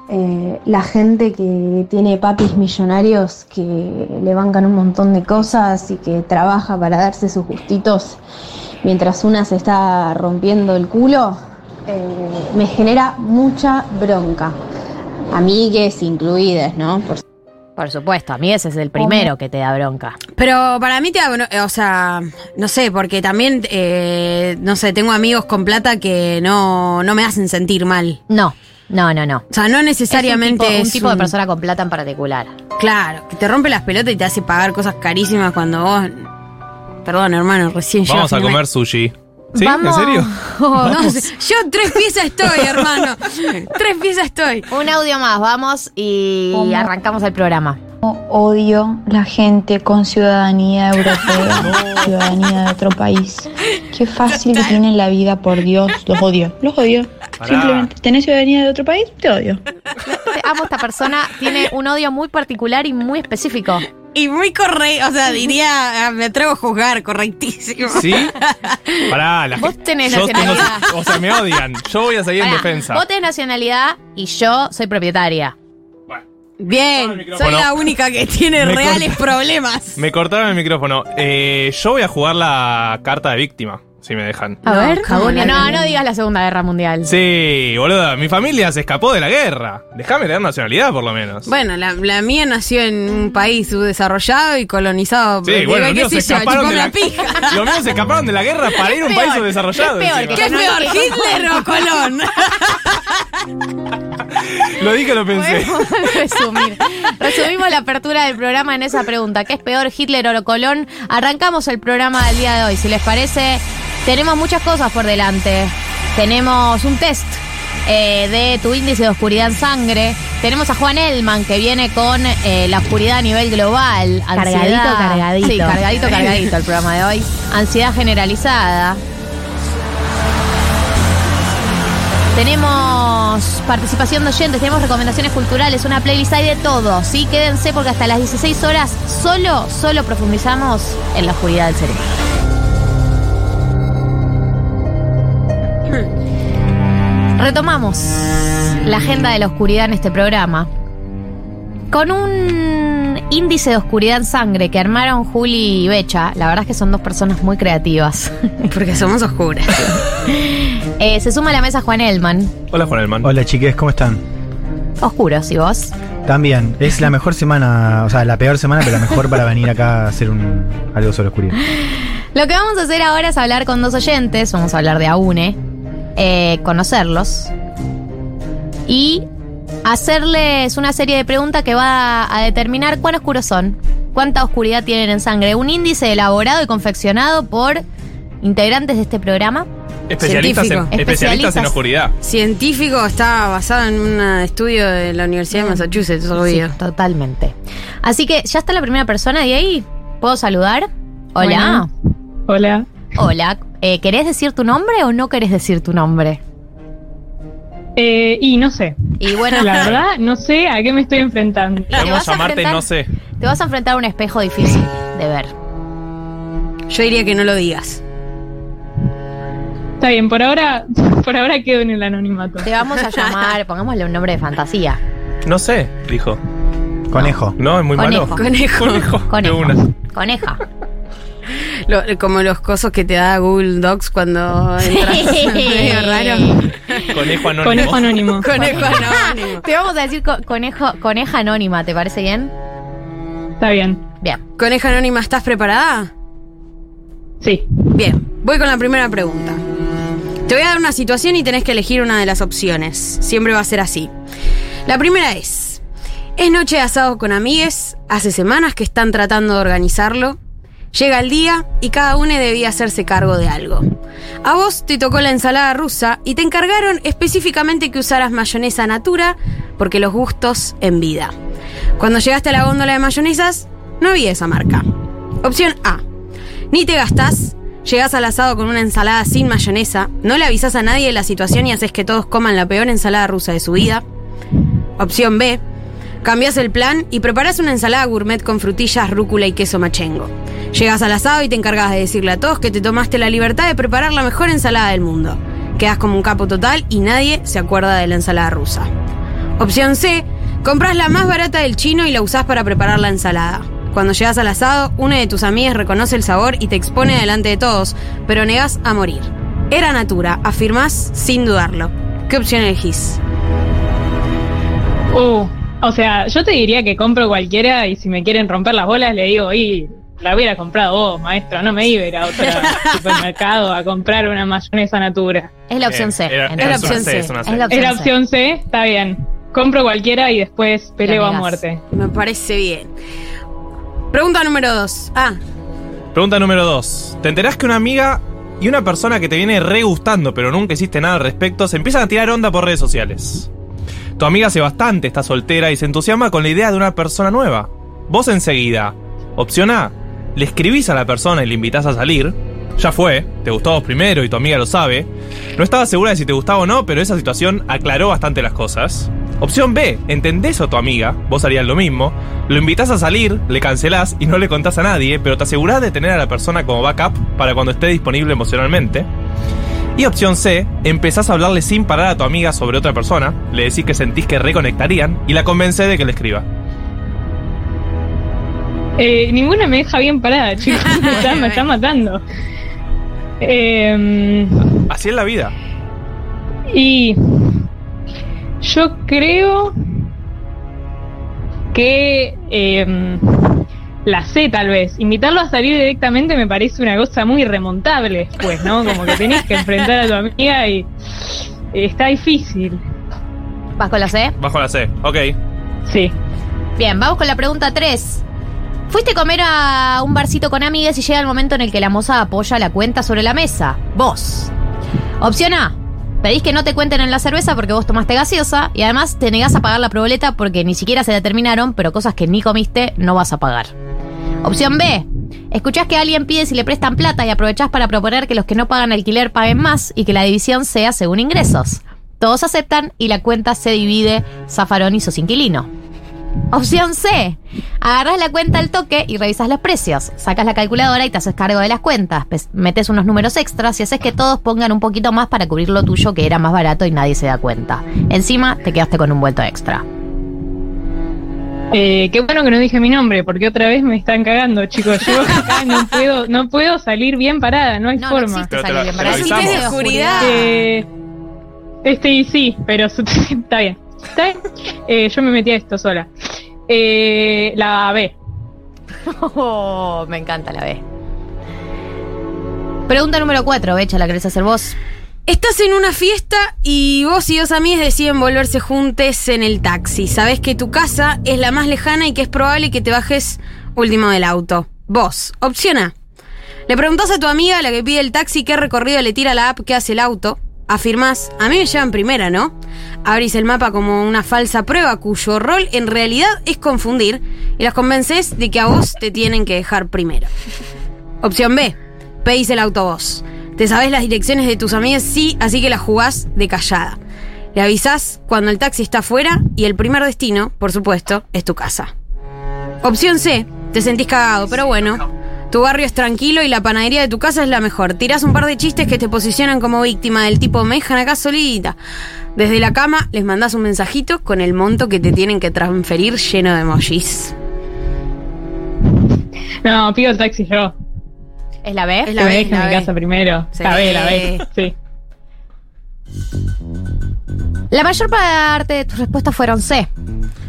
eh, la gente que tiene papis millonarios que le bancan un montón de cosas y que trabaja para darse sus gustitos mientras una se está rompiendo el culo. eh, me genera mucha bronca. Amigues incluidas, ¿no? Por Por supuesto, a mí ese es el primero que te da bronca. Pero para mí te da, bro- o sea, no sé, porque también, eh, no sé, tengo amigos con plata que no, no me hacen sentir mal. No, no, no, no. O sea, no necesariamente Es un tipo, un es tipo de un- persona con plata en particular. Claro, que te rompe las pelotas y te hace pagar cosas carísimas cuando vos... Perdón, hermano, recién Vamos a comer sushi. ¿Sí? Vamos. ¿En serio? (laughs) No sé, yo tres piezas estoy, hermano. (laughs) tres piezas estoy. Un audio más, vamos y ¿Cómo? arrancamos el programa. Odio la gente con ciudadanía europea, (laughs) ciudadanía de otro país. Qué fácil que tienen la vida, por Dios. Los odio, los odio. Pará. Simplemente, ¿tenés ciudadanía de otro país? Te odio. Amo a esta persona, tiene un odio muy particular y muy específico. Y muy correcto, o sea, diría, ah, me atrevo a juzgar, correctísimo. ¿Sí? Pará, la Vos gente- tenés yo tengo- nacionalidad. O sea, me odian. Yo voy a seguir en defensa. Vos tenés nacionalidad y yo soy propietaria. Bien, soy la única que tiene Me reales problemas. (laughs) Me cortaron el micrófono. Eh, yo voy a jugar la carta de víctima, si me dejan. A ver, ¿cómo la no, no digas la Segunda Guerra Mundial. Sí, boludo, mi familia se escapó de la guerra. Déjame tener nacionalidad, por lo menos. Bueno, la, la mía nació en un país subdesarrollado y colonizado. Sí, Digo, bueno, los ¿qué míos se escaparon de la la pija. (laughs) Los míos se escaparon de la guerra para ir a un país subdesarrollado. es peor, encima. ¿Qué es peor, Hitler o Colón? (laughs) Lo dije, lo pensé. Resumir. Resumimos la apertura del programa en esa pregunta. ¿Qué es peor, Hitler o Colón? Arrancamos el programa del día de hoy. Si les parece, tenemos muchas cosas por delante. Tenemos un test eh, de tu índice de oscuridad en sangre. Tenemos a Juan Elman que viene con eh, la oscuridad a nivel global. Cargadito, cargadito. Sí, cargadito, cargadito el programa de hoy. Ansiedad generalizada. Tenemos participación de oyentes, tenemos recomendaciones culturales, una playlist hay de todo. Sí, quédense porque hasta las 16 horas solo, solo profundizamos en la oscuridad del cerebro. Retomamos la agenda de la oscuridad en este programa. Con un índice de oscuridad en sangre que armaron Juli y Becha, la verdad es que son dos personas muy creativas. (laughs) Porque somos oscuras. (laughs) Eh, se suma a la mesa Juan Elman, Hola, Juan Elman. Hola chiques, ¿cómo están? oscuros, ¿y vos? También, es la mejor semana, o sea, la peor semana, pero la mejor para venir acá a hacer un, algo sobre oscuridad. Lo que vamos a hacer ahora es hablar con dos oyentes, vamos a hablar de AUNE, eh, conocerlos y hacerles una serie de preguntas que va a determinar cuán oscuros son, cuánta oscuridad tienen en sangre. Un índice elaborado y confeccionado por integrantes de este programa. Especialistas en, especialistas oscuridad. Científico está basado en un estudio de la Universidad de Massachusetts, obvio. Sí, totalmente. Así que ya está la primera persona de ahí. ¿Puedo saludar? Hola. Hola. Hola. Eh, ¿Querés decir tu nombre o no querés decir tu nombre? Eh, y no sé. Y bueno, La verdad, no sé a qué me estoy enfrentando. te vas Podemos a llamarte enfrentar- no sé. Te vas a enfrentar a un espejo difícil de ver. Yo diría que no lo digas. Está bien, por ahora, (laughs) por ahora quedo en el anonimato. Te vamos a llamar, (laughs) pongámosle un nombre de fantasía. No sé, dijo. Conejo. No, es muy Conejo. malo. Conejo. Conejo. De Conejo. una. Coneja. (laughs) Lo- como los cosos que te da Google Docs cuando entras. (laughs) (laughs) medio raro. Conejo anónimo. Conejo anónimo. Conejo anónimo. Te vamos a decir co- conejo, coneja anónima, ¿te parece bien? Está bien. Bien. Coneja anónima, ¿estás preparada? Sí. Bien, voy con la primera pregunta. Te voy a dar una situación y tenés que elegir una de las opciones. Siempre va a ser así. La primera es, es noche de asado con amigues, hace semanas que están tratando de organizarlo. Llega el día y cada uno debía hacerse cargo de algo. A vos te tocó la ensalada rusa y te encargaron específicamente que usaras mayonesa natura porque los gustos en vida. Cuando llegaste a la góndola de mayonesas, no había esa marca. Opción A. Ni te gastás, llegás al asado con una ensalada sin mayonesa, no le avisás a nadie de la situación y haces que todos coman la peor ensalada rusa de su vida. Opción B. Cambiás el plan y preparás una ensalada gourmet con frutillas, rúcula y queso machengo. Llegas al asado y te encargas de decirle a todos que te tomaste la libertad de preparar la mejor ensalada del mundo. Quedas como un capo total y nadie se acuerda de la ensalada rusa. Opción C. Compras la más barata del chino y la usás para preparar la ensalada. Cuando llegas al asado, una de tus amigas reconoce el sabor y te expone delante de todos, pero negás a morir. Era natura, afirmás sin dudarlo. ¿Qué opción elegís? Uh, o sea, yo te diría que compro cualquiera y si me quieren romper las bolas le digo, y la hubiera comprado vos, maestro, no me iba a ir a otro (laughs) supermercado a comprar una mayonesa natura. Es la opción C. era- entonces. era opción C, es una C. Es la opción ¿Es la C. opción C? Está bien. Compro cualquiera y después peleo a muerte. Me parece bien. Pregunta número dos. Ah, Pregunta número 2. ¿Te enterás que una amiga y una persona que te viene re gustando, pero nunca hiciste nada al respecto, se empiezan a tirar onda por redes sociales? Tu amiga hace bastante está soltera y se entusiasma con la idea de una persona nueva. vos enseguida. Opción A, le escribís a la persona y le invitás a salir. Ya fue, te gustó vos primero y tu amiga lo sabe. No estaba segura de si te gustaba o no, pero esa situación aclaró bastante las cosas. Opción B, entendés a tu amiga, vos harías lo mismo, lo invitás a salir, le cancelás y no le contás a nadie, pero te asegurás de tener a la persona como backup para cuando esté disponible emocionalmente. Y opción C, empezás a hablarle sin parar a tu amiga sobre otra persona, le decís que sentís que reconectarían y la convencés de que le escriba. Eh, ninguna me deja bien parada, (laughs) chicos. Me está, me está matando. Eh, Así es la vida. y yo creo que eh, la C tal vez. Invitarlo a salir directamente me parece una cosa muy remontable después, ¿no? Como que tenés que enfrentar a tu amiga y está difícil. ¿Vas con la C? Bajo la C, ok. Sí. Bien, vamos con la pregunta 3. Fuiste a comer a un barcito con amigas y llega el momento en el que la moza apoya la cuenta sobre la mesa. Vos. Opción A. Pedís que no te cuenten en la cerveza porque vos tomaste gaseosa y además te negás a pagar la proboleta porque ni siquiera se determinaron, pero cosas que ni comiste no vas a pagar. Opción B. Escuchás que alguien pide si le prestan plata y aprovechás para proponer que los que no pagan alquiler paguen más y que la división sea según ingresos. Todos aceptan y la cuenta se divide Zafarón y sos inquilino. Opción C. Agarras la cuenta al toque y revisas los precios. Sacas la calculadora y te haces cargo de las cuentas. Metes unos números extras y haces que todos pongan un poquito más para cubrir lo tuyo que era más barato y nadie se da cuenta. Encima te quedaste con un vuelto extra. Eh, qué bueno que no dije mi nombre, porque otra vez me están cagando, chicos. Yo acá (laughs) no puedo, no puedo salir bien parada, no hay No, no forma. existe te salir bien te parada. avisamos. Si tenés oscuridad. Eh, este y sí, pero (laughs) está bien. ¿Está bien? Eh, yo me metí a esto sola. Eh, la B. (laughs) Oh, me encanta la B. Pregunta número 4, Becha, ¿la querés hacer vos? Estás en una fiesta y vos y dos amigas deciden volverse juntes en el taxi. Sabés que tu casa es la más lejana y que es probable que te bajes último del auto. Vos, opción A. Le preguntás a tu amiga, la que pide el taxi, qué recorrido le tira la app que hace el auto. Afirmás, a mí me llevan primera, ¿no? Abrís el mapa como una falsa prueba cuyo rol en realidad es confundir y las convences de que a vos te tienen que dejar primero. Opción B. Pedís el auto vos. Te sabés las direcciones de tus amigas, sí, así que las jugás de callada. Le avisás cuando el taxi está afuera y el primer destino, por supuesto, es tu casa. Opción C. Te sentís cagado, pero bueno. Tu barrio es tranquilo y la panadería de tu casa es la mejor. Tirás un par de chistes que te posicionan como víctima del tipo me dejan acá solita. Desde la cama les mandás un mensajito con el monto que te tienen que transferir lleno de emojis. No, pido el taxi yo. ¿Es la B? Es la B, la en B. casa primero. Sí. La B, la B. Sí. La mayor parte de tus respuestas fueron C.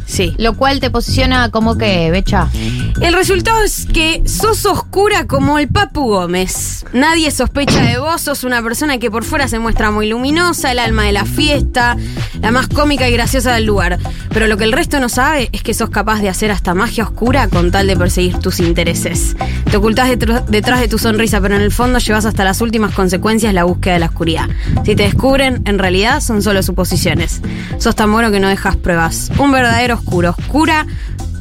Sí. Lo cual te posiciona como que, Becha. El resultado es que sos oscura como el Papu Gómez. Nadie sospecha de vos, sos una persona que por fuera se muestra muy luminosa, el alma de la fiesta, la más cómica y graciosa del lugar. Pero lo que el resto no sabe es que sos capaz de hacer hasta magia oscura con tal de perseguir tus intereses. Te ocultás detr- detrás de tu sonrisa, pero en el fondo llevas hasta las últimas consecuencias la búsqueda de la oscuridad. Si te descubren, en realidad son solo suposiciones. Sos tan bueno que no dejas pruebas. Un verdadero oscuro. Oscura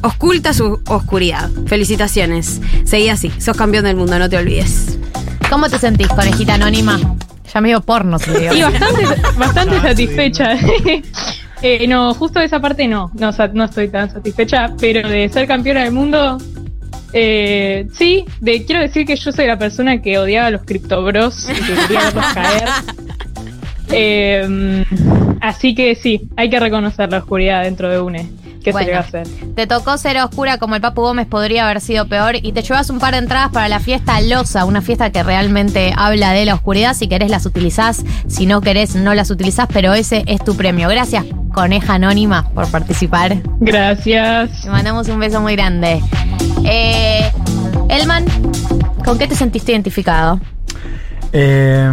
Osculta su oscuridad. Felicitaciones. Seguí así. Sos campeón del mundo, no te olvides. ¿Cómo te sentís, conejita anónima? Ya medio porno, se dio. Y bastante, bastante satisfecha. (laughs) Eh, no, justo esa parte no, no, no estoy tan satisfecha, pero de ser campeona del mundo, eh, sí, de, quiero decir que yo soy la persona que odiaba a los criptobros y que quería verlos caer. (laughs) Eh, así que sí, hay que reconocer la oscuridad dentro de UNE. ¿Qué se le va a hacer? Te tocó ser oscura como el Papu Gómez, podría haber sido peor. Y te llevas un par de entradas para la fiesta Losa, una fiesta que realmente habla de la oscuridad. Si querés las utilizás, si no querés no las utilizás, pero ese es tu premio. Gracias, Coneja Anónima, por participar. Gracias. Te mandamos un beso muy grande. Eh, Elman, ¿con qué te sentiste identificado? Eh,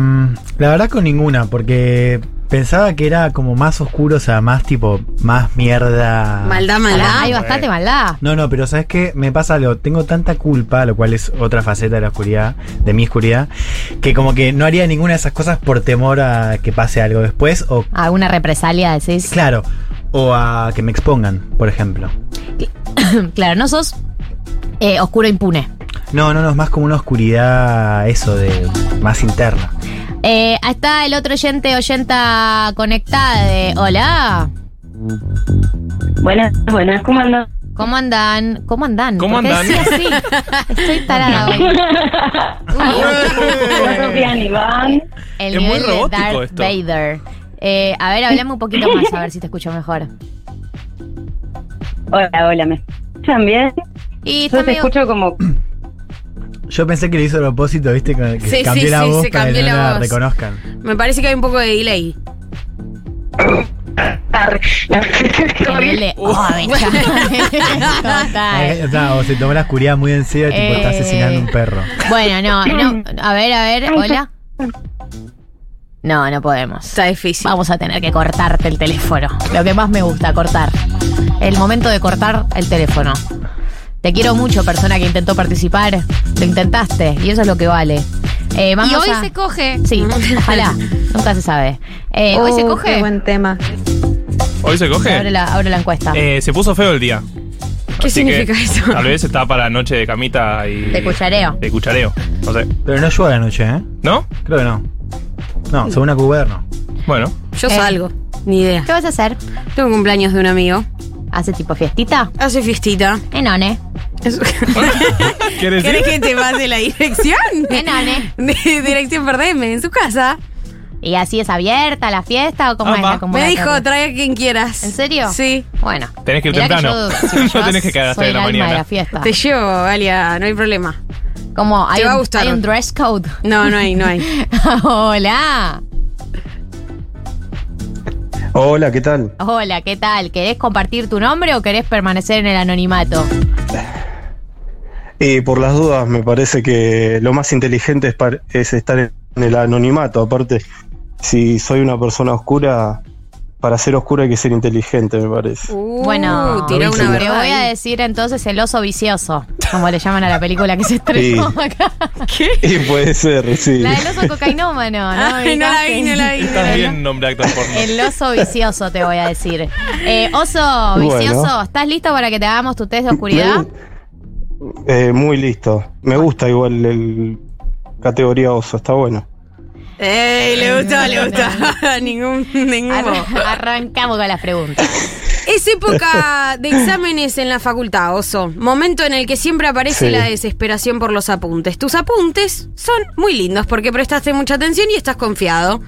la verdad con ninguna, porque pensaba que era como más oscuro, o sea, más tipo, más mierda. Maldad, maldad. Hay bastante maldad. No, no, pero ¿sabes qué? Me pasa algo. Tengo tanta culpa, lo cual es otra faceta de la oscuridad, de mi oscuridad, que como que no haría ninguna de esas cosas por temor a que pase algo después o, ¿Alguna represalia decís? claro, o a que me expongan, por ejemplo. (coughs) claro, no sos Eh, oscuro impune. No, no, no, es más como una oscuridad, eso de más interna. Eh, está el otro oyente, oyenta conectada de. Hola. Buenas, buenas, ¿cómo andan? ¿Cómo andan? ¿Cómo andan? ¿Cómo ¿Por qué andan? así? Estoy tarada hoy. El Es muy nivel de esto. Vader. Eh, a ver, hablame un poquito más, a ver si te escucho mejor. Hola, hola, ¿me escuchan bien? Y Yo te medio- escucho como... Yo pensé que lo hizo a propósito, viste, que que Sí, cambié sí, la sí, voz se para que cambió no la la voz. reconozcan. Me parece que hay un poco de delay. Oh, (laughs) (laughs) Total. O sea, o se tomó la oscuridad muy en serio, tipo, está Eh. asesinando un perro. Bueno, no, no. A ver, a ver, hola. No, no podemos. Está difícil. Vamos a tener que cortarte el teléfono. Lo que más me gusta, cortar. El momento de cortar el teléfono. Te quiero mucho, persona que intentó participar. Lo intentaste y eso es lo que vale. Eh, vamos Y hoy a- se coge. Sí, (laughs) ojalá. Nunca se sabe. Eh, hoy se Oh, coge. Qué buen tema. ¿Hoy se coge? Abre la, abre la encuesta. Eh, se puso feo el día. ¿Qué Así que significa eso? Tal vez está para noche de camita y. De cuchareo. De cuchareo. No sé. Pero no llueve anoche, ¿eh? ¿No? Creo que no. No, según una cuber no. Bueno. Yo Eh. salgo. Ni idea. ¿Qué vas a hacer? Tengo un cumpleaños de un amigo. ¿Hace tipo fiestita? Hace fiestita. Enone. ¿Quieres ¿Querés que te pase la dirección? (laughs) (laughs) De dirección Perdeme, en su casa. ¿Y así es abierta la fiesta o cómo es la Me dijo, trae a quien quieras. ¿En serio? Sí. Bueno. Tenés que ir temprano. yo, (laughs) si me No tenés que quedar hasta de la mañana. de la fiesta. Te llevo, Galia, no hay problema. Como hay Te va a un, gustar. hay un dress code. No, no hay, no hay. Hola. Hola, ¿qué tal? Hola, ¿qué tal? ¿Querés compartir tu nombre o querés permanecer en el anonimato? Eh, por las dudas, me parece que lo más inteligente es, par- es estar en el anonimato. Aparte, si soy una persona oscura, para ser oscura hay que ser inteligente, me parece. bueno, tiró una te verdad voy a decir entonces el oso vicioso, como le llaman a la película que se estrenó Sí. acá. (laughs) Y puede ser, sí. La del oso cocainómano, ¿no? Ay, no la vi, no la vi. Estás bien, nombre actor porno. El oso vicioso, te voy a decir. Eh, oso Bueno. vicioso, ¿estás listo para que te hagamos tu test de oscuridad? Eh, muy listo. Me gusta igual el categoría oso, está bueno. Ey, le gustó, le gustó. (laughs) ningún, ningún. Arran- arrancamos con las preguntas. Es época de exámenes en la facultad, Oso. Momento en el que siempre aparece Sí. la desesperación por los apuntes. Tus apuntes son muy lindos porque prestaste mucha atención y estás confiado.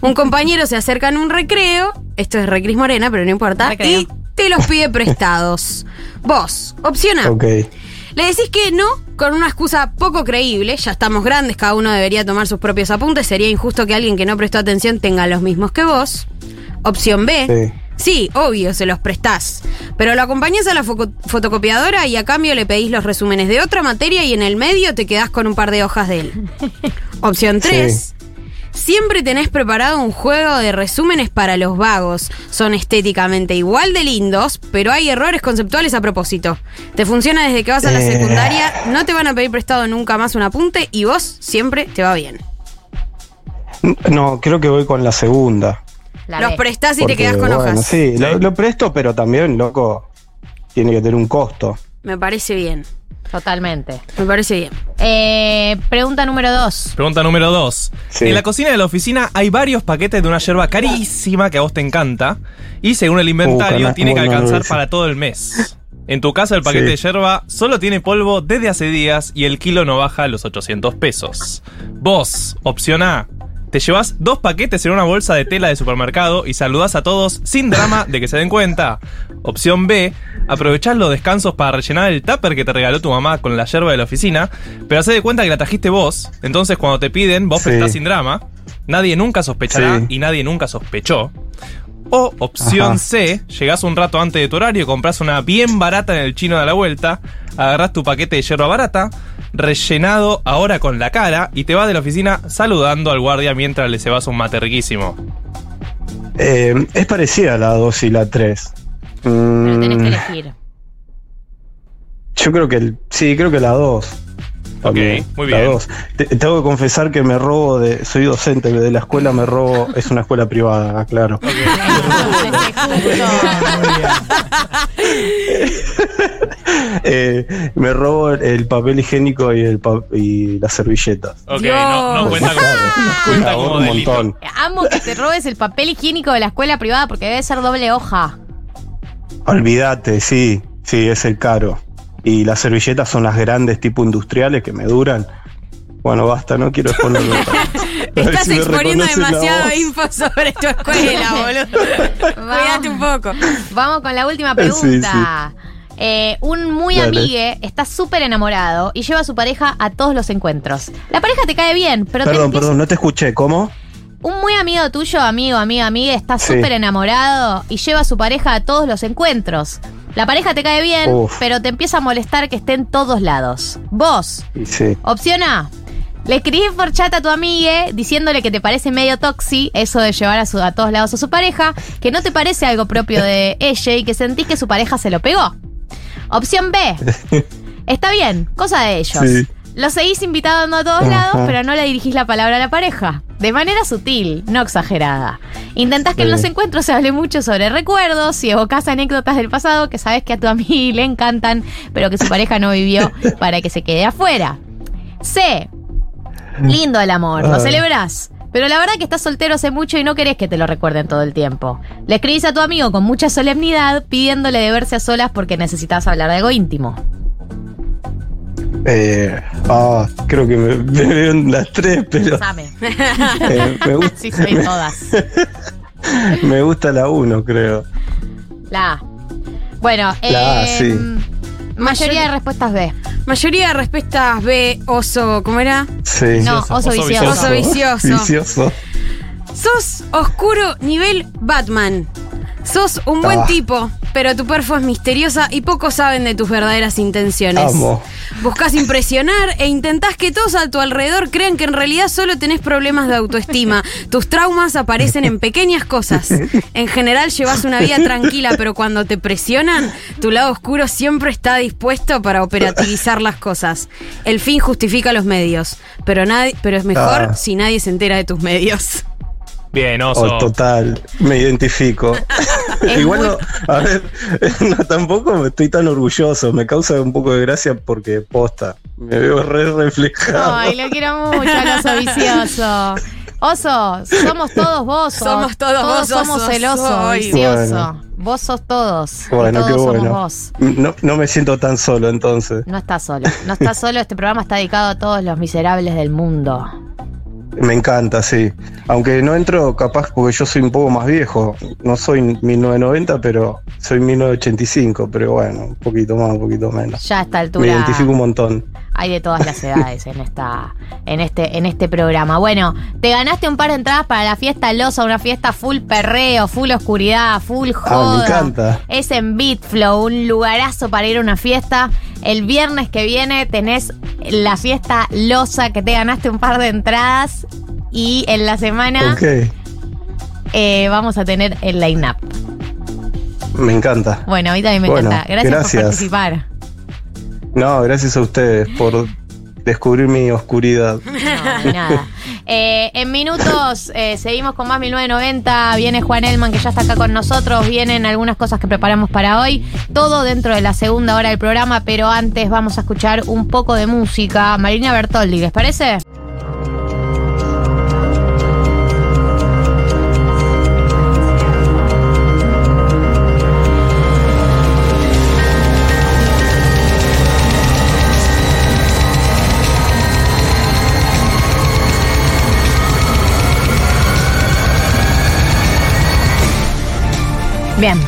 Un compañero se acerca en un recreo, esto es Recris Morena, pero no importa, Recreo. y te los pide prestados. Vos, opción A. Ok. Le decís que no con una excusa poco creíble, ya estamos grandes, cada uno debería tomar sus propios apuntes, sería injusto que alguien que no prestó atención tenga los mismos que vos. Opción B. Sí. Sí, obvio, se los prestás. Pero lo acompañás a la fotocopiadora y a cambio le pedís los resúmenes de otra materia y en el medio te quedás con un par de hojas de él. (laughs) Opción 3. Siempre tenés preparado un juego de resúmenes para los vagos. Son estéticamente igual de lindos, pero hay errores conceptuales a propósito. Te funciona desde que vas a la Eh. secundaria, no te van a pedir prestado nunca más un apunte y vos siempre te va bien. No, creo que voy con la segunda. La Los B. prestás y te quedás con bueno, hojas. Sí, lo, lo presto, pero también, loco, tiene que tener un costo. Me parece bien. Totalmente. Me parece bien. Eh, pregunta número dos. Pregunta número 2. Sí. En la cocina de la oficina hay varios paquetes de una yerba carísima que a vos te encanta. Y según el inventario, Uh, cana- tiene que alcanzar para todo el mes. En tu caso, el paquete Sí. de yerba solo tiene polvo desde hace días y el kilo no baja a los 800 pesos. Vos, opción A. Te llevas dos paquetes en una bolsa de tela de supermercado y saludás a todos sin drama de que se den cuenta. Opción B. Aprovechás los descansos para rellenar el tupper que te regaló tu mamá con la yerba de la oficina, pero hacé de cuenta que la trajiste vos, entonces cuando te piden, vos Sí. prestás sin drama. Nadie nunca sospechará Sí. y nadie nunca sospechó. O opción Ajá. C, llegás un rato antes de tu horario, compras una bien barata en el chino de la vuelta, agarrás tu paquete de yerba barata, rellenado ahora con la cara, y te vas de la oficina saludando al guardia mientras le cebas un mate riquísimo. Eh, es parecida la 2 y la 3. Pero tenés que elegir. Yo creo que el, sí, creo que la 2. Ok, muy La bien. 2. Te- tengo que confesar que me robo de. Soy docente de la escuela, me robo. Es una escuela privada, claro. (laughs) Eh, me robo el papel higiénico y, el pa- y las servilletas. Ok, no, no cuenta como, cuenta como un delito. montón. Amo que te robes el papel higiénico de la escuela privada porque debe ser doble hoja. Olvídate, sí, sí, es el caro. Y las servilletas son las grandes tipo industriales que me duran. Bueno, basta, no quiero exponerlo. (laughs) Estás si exponiendo voz. info sobre tu escuela, (laughs) boludo. Cuídate un poco. Vamos con la última Sí, pregunta. Eh, un muy Dale. amigue está súper enamorado y lleva a su pareja a todos los encuentros. La pareja te cae bien, pero te Perdón, empieza- perdón, no te escuché. ¿Cómo? un muy amigo tuyo, amigo, amiga, amiga, está Sí. súper enamorado y lleva a su pareja a todos los encuentros. La pareja te cae bien, Uf. pero te empieza a molestar que esté en todos lados. Vos, sí. Opción A. Le escribís por chat a tu amigue diciéndole que te parece medio toxi eso de llevar a, su- a todos lados a su pareja, que no te parece algo propio de (laughs) ella y que sentís que su pareja se lo pegó. Opción B. (laughs) Está bien, cosa de ellos. Sí. Lo seguís invitando a todos Ajá. lados, pero no le dirigís la palabra a la pareja. De manera sutil, no exagerada. Intentás que en los encuentros se hable mucho sobre recuerdos y evocás anécdotas del pasado que sabes que a tu amigo le encantan, pero que su pareja no vivió (laughs) para que se quede afuera. C. Lindo el amor, lo Ah. celebrás. Pero la verdad que estás soltero hace mucho y no querés que te lo recuerden todo el tiempo. Le escribís a tu amigo con mucha solemnidad pidiéndole de verse a solas porque necesitas hablar de algo íntimo. Eh, ah, creo que me, me veo en las tres, pero (laughs) eh, me, (laughs) gusta, Sí, soy todas. (laughs) me gusta la uno, creo. La A. Bueno, La A, eh, sí. mayoría de respuestas B. Mayoría de respuestas B, oso, ¿cómo era? Sí. No, oso vicioso. Oso vicioso. Vicioso. Sos oscuro nivel Batman. Sos un buen Ah. tipo, pero tu perfo es misteriosa y pocos saben de tus verdaderas intenciones. Amo. Buscas impresionar e intentás que todos a tu alrededor crean que en realidad solo tenés problemas de autoestima. Tus traumas aparecen en pequeñas cosas. En general llevas una vida tranquila, pero cuando te presionan, tu lado oscuro siempre está dispuesto para operativizar las cosas. El fin justifica los medios, pero, nadie, pero es mejor Ah. si nadie se entera de tus medios. Bien, Oh, oso. total, me identifico. (laughs) (laughs) Igual no, a ver, (laughs) no, tampoco estoy tan orgulloso, me causa un poco de gracia porque posta, me veo re reflejado. Ay, lo quiero mucho al oso vicioso. Oso, somos todos vos. Somos todos vos, somos oso, el oso soy. vicioso. Bueno. Vos sos todos. Bueno, todos qué somos bueno. vos. No, no me siento tan solo entonces. No estás solo. No estás solo. Este programa está dedicado a todos los miserables del mundo. Me encanta, sí. Aunque no entro capaz porque yo soy un poco más viejo. No soy 1990, pero soy 1985. Pero bueno, un poquito más, un poquito menos. Ya a esta Me altura identifico un montón. Hay de todas las edades en esta, en este, en este programa. Bueno, te ganaste un par de entradas para la fiesta Losa, una fiesta full perreo, full oscuridad, full Ah, joda. me encanta. Es en Beatflow, un lugarazo para ir a una fiesta. El viernes que viene tenés la fiesta Losa, que te ganaste un par de entradas. Y en la semana Ok, eh, vamos a tener el line-up. me encanta. Bueno, a mí también me Bueno, encanta. Gracias, por gracias. participar. No, gracias a ustedes por descubrir mi oscuridad. (laughs) No, nada. Eh, en minutos eh, seguimos con más 1990. Viene Juan Elman, que ya está acá con nosotros. Vienen algunas cosas que preparamos para hoy. Todo dentro de la segunda hora del programa, pero antes vamos a escuchar un poco de música. Marina Bertoldi, ¿les parece? Bien.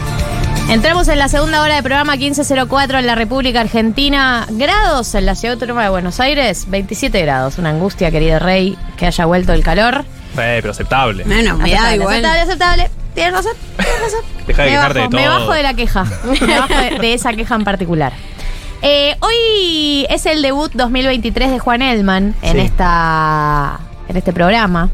Entramos en la segunda hora del programa 1504 en la República Argentina. Grados en la ciudad autónoma de Buenos Aires, 27 grados. Una angustia, querido rey, que haya vuelto el calor. Eh, pero aceptable. Bueno, me da Aceptable, igual. aceptable, aceptable. Tienes razón, tienes razón. (laughs) Deja de me, quejarte bajo, de todo. me bajo de la queja. Me bajo de, de esa queja en particular. Eh, hoy es el debut 2023 de Juan Elman en, Sí. esta, en este programa.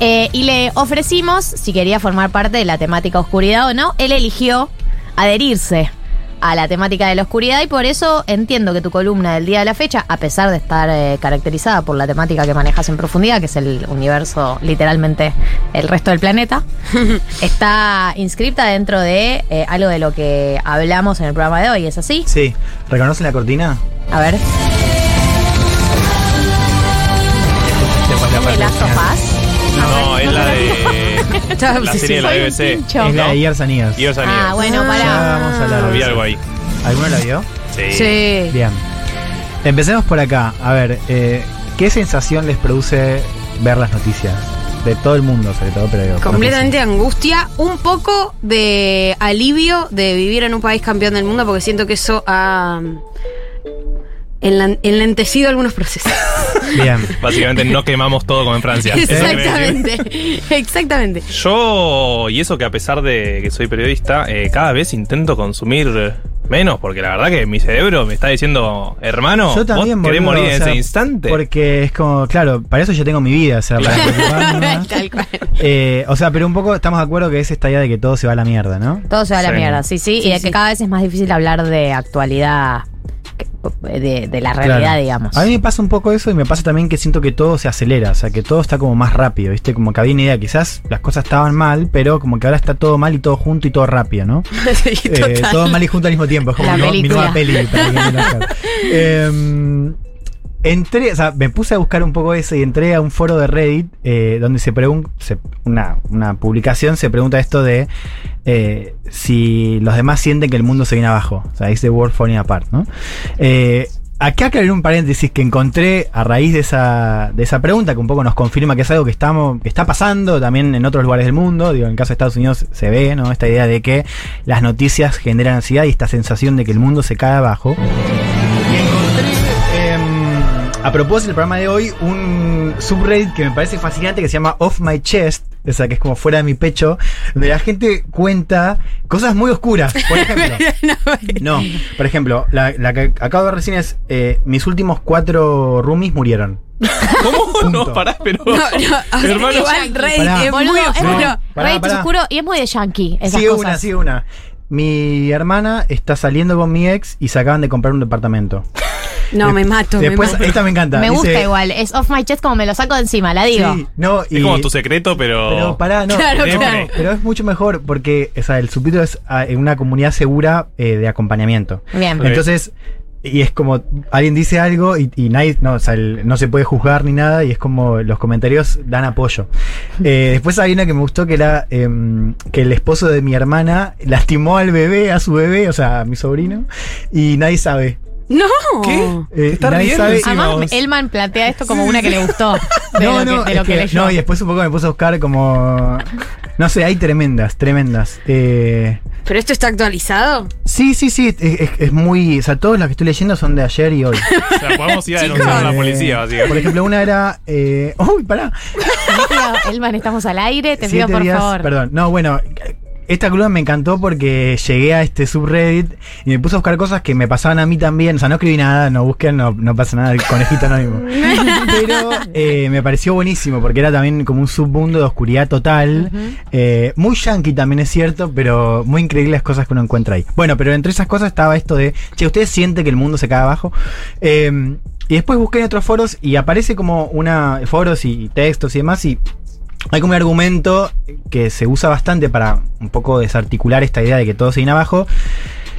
Eh, y le ofrecimos si quería formar parte de la temática oscuridad o no. Él eligió adherirse a la temática de la oscuridad y por eso entiendo que tu columna del día de la fecha, a pesar de estar eh, caracterizada por la temática que manejas en profundidad, que es el universo, literalmente el resto del planeta, está inscripta dentro de eh, algo de lo que hablamos en el programa de hoy, ¿es así? Sí. ¿Reconocen la cortina? A ver. ¿De Last of Us? No, es la de. (laughs) la serie de la BBC. Es la de Years and Years. Years and Ah, bueno, Ya para. vamos a hablar Había algo ahí. ¿Alguno la vio? Sí. Sí. Bien. Empecemos por acá. A ver, eh, ¿qué sensación les produce ver las noticias? De todo el mundo, sobre todo, pero digo, Completamente angustia, un poco de alivio de vivir en un país campeón del mundo, porque siento que eso ha enlan- enlentecido algunos procesos. (laughs) Bien. Básicamente no quemamos todo como en Francia. (laughs) Exactamente, exactamente. Yo, y eso que a pesar de que soy periodista, eh, cada vez intento consumir menos, porque la verdad que mi cerebro me está diciendo, hermano, Yo también, vos querés boludo, morir en o sea, ese instante. Porque es como, claro, para eso yo tengo mi vida, o sea, para preocuparme. (laughs) Tal cual. Eh, o sea, pero un poco estamos de acuerdo que es esta idea de que todo se va a la mierda, ¿no? Todo se va a la Sí. mierda, sí, sí, Sí, y de sí. que cada vez es más difícil hablar de actualidad, de, de la realidad, Claro. digamos. A mí me pasa un poco eso y me pasa también que siento que todo se acelera, o sea, que todo está como más rápido, ¿viste? Como que había una idea, quizás las cosas estaban mal, pero como que ahora está todo mal y todo junto y todo rápido, ¿no? (laughs) Sí, Eh, todo mal y junto al mismo tiempo, es como La mi, nueva peli. para que. (laughs) Entré, o sea, me puse a buscar un poco eso y entré a un foro de Reddit eh, donde se pregunta, una, una publicación se pregunta esto de eh, si los demás sienten que el mundo se viene abajo. O sea, dice World Falling Apart, ¿no? Eh, Acá aclarar un paréntesis que encontré a raíz de esa, de esa pregunta, que un poco nos confirma que es algo que, estamos, que está pasando también en otros lugares del mundo. Digo, en el caso de Estados Unidos se ve, ¿no? Esta idea de que las noticias generan ansiedad y esta sensación de que el mundo se cae abajo. Y encontré, a propósito del programa de hoy, un subreddit que me parece fascinante que se llama Off My Chest, o sea, que es como fuera de mi pecho, donde la gente cuenta cosas muy oscuras. Por (laughs) ejemplo, no, por ejemplo, la, la que acabo de ver recién es eh, mis últimos cuatro roomies murieron. (laughs) ¿Cómo? No, pará, pero. No, no, (laughs) Hermano, igual Reddit Pará. es muy es oscuro. Reddit es oscuro y es muy de yankee. Esas sigue cosas. una, sigue una. Mi hermana está saliendo con mi ex y se acaban de comprar un departamento. No, me mato, Después, me mato. esta me encanta. Me gusta dice- igual. Es off my chest como me lo saco de encima, la digo. Sí, no, Es como tu secreto, pero. Pero pará, no. Claro, no, claro. Pero es mucho mejor porque o sea, el subtítulo es ah, en una comunidad segura eh, de acompañamiento. Bien. Entonces, y es como alguien dice algo y, y nadie, no, o sea, el- no se puede juzgar ni nada y es como los comentarios dan apoyo. (laughs) Eh, después hay una que me gustó que era em, que el esposo de mi hermana lastimó al bebé, a su bebé, o sea, a mi sobrino, y nadie sabe. No. ¿Qué? Eh, Está nadie riendo sabe- Además, vos. Elman plantea esto como una que le gustó. (laughs) De no, lo no, que, de lo es que que- leyó. no, y después un poco me puse a buscar como. No sé, hay tremendas, tremendas. Eh, ¿Pero esto está actualizado? sí, sí, sí, es, es- es muy. O sea, todos los que estoy leyendo son de ayer y hoy. (laughs) O sea, podemos ir a denunciar a la policía, básicamente. Por ejemplo, una era. Eh, (laughs) ¡Uy, pará! Elman, estamos al aire, te Siete pido por días- favor. Perdón, no, bueno. Esta columna me encantó porque llegué a este subreddit y me puse a buscar cosas que me pasaban a mí también. O sea, no escribí nada, no busquen, no, no pasa nada, el conejito anónimo. (laughs) Pero eh, me pareció buenísimo porque era también como un submundo de oscuridad total. Eh, muy yankee también es cierto, pero muy increíbles las cosas que uno encuentra ahí. Bueno, pero entre esas cosas estaba esto de, che, ¿ustedes sienten que el mundo se cae abajo? Eh, y después busqué en otros foros y aparece como una foros y textos y demás y hay como un argumento que se usa bastante para un poco desarticular esta idea de que todo se viene abajo.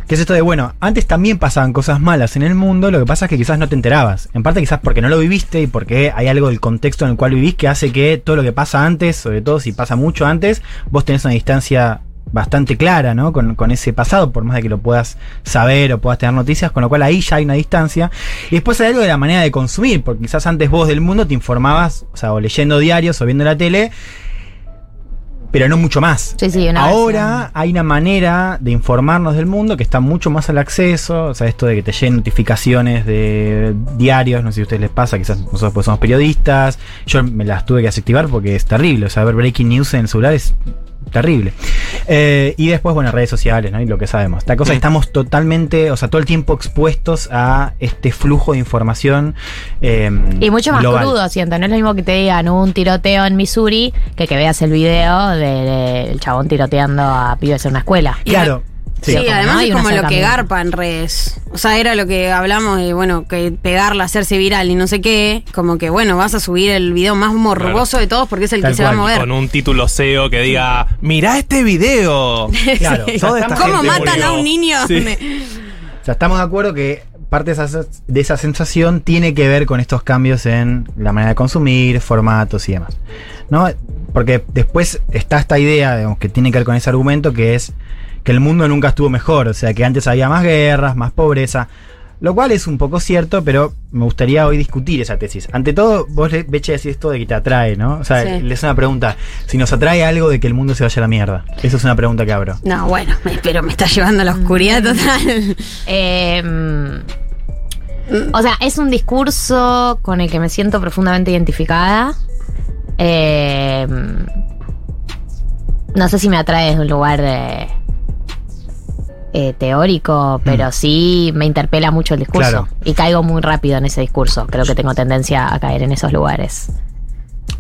Que es esto de, bueno, antes también pasaban cosas malas en el mundo, lo que pasa es que quizás no te enterabas. En parte quizás porque no lo viviste y porque hay algo del contexto en el cual vivís que hace que todo lo que pasa antes, sobre todo si pasa mucho antes, vos tenés una distancia bastante clara, ¿no? Con, con ese pasado, por más de que lo puedas saber o puedas tener noticias, con lo cual ahí ya hay una distancia. Y después hay algo de la manera de consumir, porque quizás antes vos del mundo te informabas, o sea, o leyendo diarios o viendo la tele, pero no mucho más. Sí, sí, una Ahora hay una manera de informarnos del mundo que está mucho más al acceso, o sea, esto de que te lleguen notificaciones de diarios, no sé si a ustedes les pasa, quizás nosotros pues somos periodistas, yo me las tuve que desactivar porque es terrible, o sea, ver breaking news en el celular es terrible. Eh, y después, bueno, redes sociales, ¿no? Y lo que sabemos. Esta cosa, estamos totalmente, o sea, todo el tiempo expuestos a este flujo de información. eh, Y mucho más global. crudo, siento. No es lo mismo que te digan un tiroteo en Missouri que que veas el video de- del chabón tiroteando a pibes en una escuela. Claro. Sí, además no es como lo que garpa en redes. O sea, era lo que hablamos de, bueno, que pegarla, hacerse viral y no sé qué. Como que, bueno, vas a subir el video más morboso de todos porque es el Tal que se va a mover. Con un título SEO que diga, mirá este video. (laughs) Claro, Sí. toda esta ¿Cómo gente matan murió. a un niño? Sí. O sea, estamos de acuerdo que parte de esa, de esa sensación tiene que ver con estos cambios en la manera de consumir, formatos y demás. ¿No? Porque después está esta idea, digamos, que tiene que ver con ese argumento, que es que el mundo nunca estuvo mejor. O sea, que antes había más guerras, más pobreza. Lo cual es un poco cierto, pero me gustaría hoy discutir esa tesis. Ante todo, vos, Beche, decís esto de que te atrae, ¿no? O sea, Sí. le es una pregunta. Si nos atrae algo de que el mundo se vaya a la mierda. Esa es una pregunta que abro. No, bueno, pero me está llevando a la oscuridad total. Eh, mm, o sea, es un discurso con el que me siento profundamente identificada. Eh, no sé si me atrae desde un lugar eh, eh, teórico, pero sí me interpela mucho el discurso. Claro. Y caigo muy rápido en ese discurso. Creo que tengo tendencia a caer en esos lugares.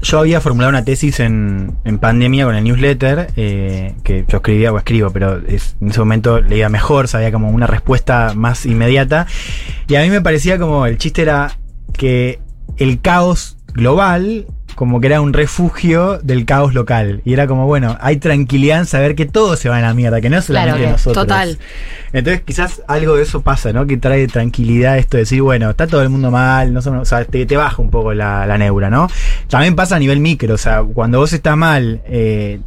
Yo había formulado una tesis en, en pandemia con el newsletter, eh, que yo escribía o escribo, pero es- en ese momento leía mejor, sabía como una respuesta más inmediata. Y a mí me parecía como, el chiste era que el caos global como que era un refugio del caos local. Y era como, bueno, hay tranquilidad en saber que todo se va a la mierda, que no es solamente Claro, nosotros. total. Entonces quizás algo de eso pasa, ¿no? Que trae tranquilidad esto de decir, bueno, está todo el mundo mal, no somos- o sea, te, te baja un poco la, la neura, ¿no? También pasa a nivel micro, o sea, cuando vos estás mal eh,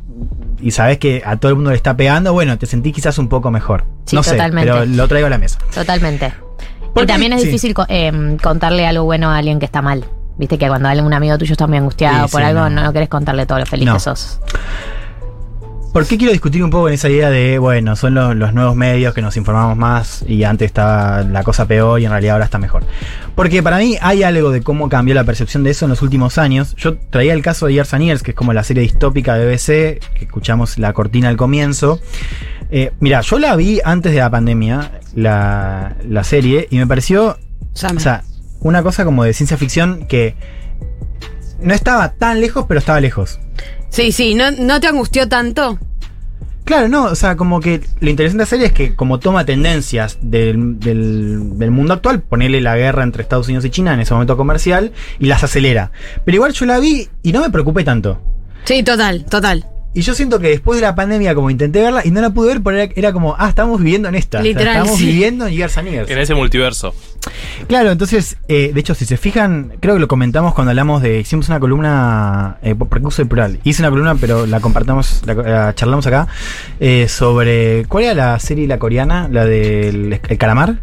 y sabés que a todo el mundo le está pegando, bueno, te sentís quizás un poco mejor. Sí, no sé, totalmente. pero lo traigo a la mesa. Totalmente. Y Porque- también es sí. difícil eh, contarle algo bueno a alguien que está mal. Viste que cuando algún amigo tuyo está muy angustiado Sí, por sí, algo, no. no. querés contarle todo lo feliz No. que sos. ¿Por qué quiero discutir un poco en esa idea de, bueno, son los, los nuevos medios que nos informamos más y antes estaba la cosa peor y en realidad ahora está mejor? Porque para mí hay algo de cómo cambió la percepción de eso en los últimos años. Yo traía el caso de Years and Years, que es como la serie distópica de BBC, que escuchamos la cortina al comienzo. Eh, mira, yo la vi antes de la pandemia, la, la serie, y me pareció, o sea, una cosa como de ciencia ficción que no estaba tan lejos, pero estaba lejos. Sí, sí, ¿no, no te angustió tanto? Claro, no, o sea, como que lo interesante de la serie es que como toma tendencias del, del- del mundo actual, ponerle la guerra entre Estados Unidos y China en ese momento comercial y las acelera. Pero igual yo la vi y no me preocupé tanto. Sí, total, total. Y yo siento que después de la pandemia como intenté verla y no la pude ver porque era, era como, ah, estamos viviendo en esta. O sea, Literal, estamos sí. viviendo en Years and Years. En ese multiverso. Claro, entonces, eh, de hecho, si se fijan, creo que lo comentamos cuando hablamos de. Hicimos una columna, eh, por recurso del plural. Hice una columna, pero la compartamos, la, la charlamos acá, eh, sobre. ¿Cuál era la serie, la coreana? La del el calamar.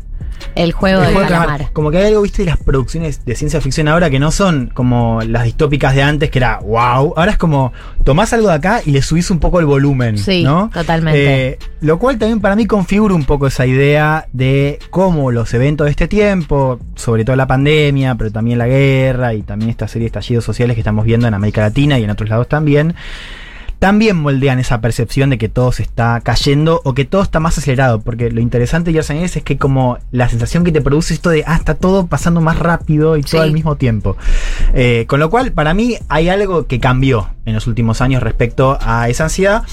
El juego El juego del calamar. Como que hay algo, viste, de las producciones de ciencia ficción ahora que no son como las distópicas de antes, que era wow. Ahora es como tomás algo de acá y le subís un poco el volumen. Sí, ¿no? totalmente. Eh, lo cual también para mí configura un poco esa idea de cómo los eventos de este tiempo, sobre todo la pandemia, pero también la guerra y también esta serie de estallidos sociales que estamos viendo en América Latina y en otros lados también, también moldean esa percepción de que todo se está cayendo o que todo está más acelerado. Porque lo interesante de Years es que como la sensación que te produce esto de, ah, está todo pasando más rápido y todo Sí. al mismo tiempo. Eh, con lo cual, para mí hay algo que cambió en los últimos años respecto a esa ansiedad.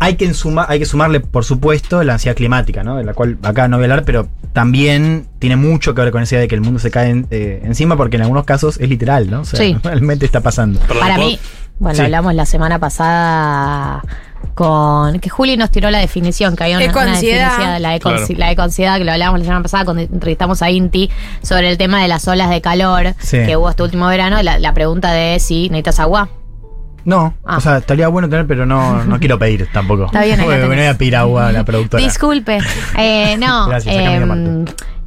Hay que, suma- hay que sumarle, por supuesto, la ansiedad climática, ¿no? De la cual acá no voy a hablar, pero también tiene mucho que ver con esa idea de que el mundo se cae en- eh, encima, porque en algunos casos es literal, ¿no? O sea, Sí. (laughs) realmente está pasando. Para mí, bueno, Sí. hablamos la semana pasada con que Juli nos tiró la definición, que había una, una definición, la, eco- Claro. la que lo hablábamos la semana pasada cuando entrevistamos a Inti sobre el tema de las olas de calor Sí. que hubo este último verano, la, la pregunta de si necesitas agua. No, Ah. o sea, estaría bueno tener, pero no, no quiero pedir tampoco. Está bien, (laughs) no tenés. voy a pedir agua a la productora. Disculpe. Eh, no, (laughs) me em,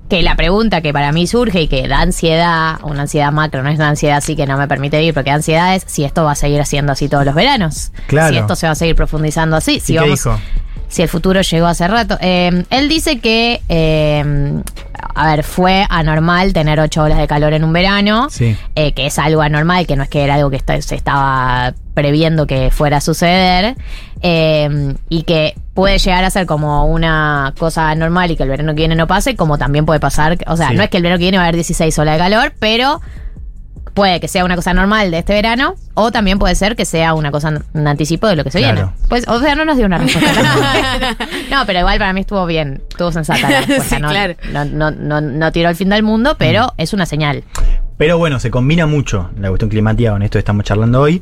que la pregunta que para mí surge y que da ansiedad, una ansiedad macro, no es una ansiedad así que no me permite vivir, porque da ansiedad es si esto va a seguir siendo así todos los veranos. Claro. Si esto se va a seguir profundizando así. Si ¿Y qué dijo? Si el futuro llegó hace rato. Eh, él dice que, eh, a ver, fue anormal tener ocho olas de calor en un verano, Sí. eh, que es algo anormal, que no es que era algo que está- se estaba previendo que fuera a suceder, eh, y que puede llegar a ser como una cosa normal y que el verano que viene no pase, como también puede pasar, o sea, Sí. no es que el verano que viene va a haber 16 olas de calor, pero puede que sea una cosa normal de este verano, o también puede ser que sea una cosa, un anticipo de lo que se Claro. viene. Pues, o sea, no nos dio una respuesta. (laughs) (laughs) no, pero igual para mí estuvo bien, estuvo sensata la (laughs) respuesta. Sí, no, claro. no, no, no, no tiró el fin del mundo, pero es una señal. Pero bueno, se combina mucho la cuestión climática con esto que estamos charlando hoy.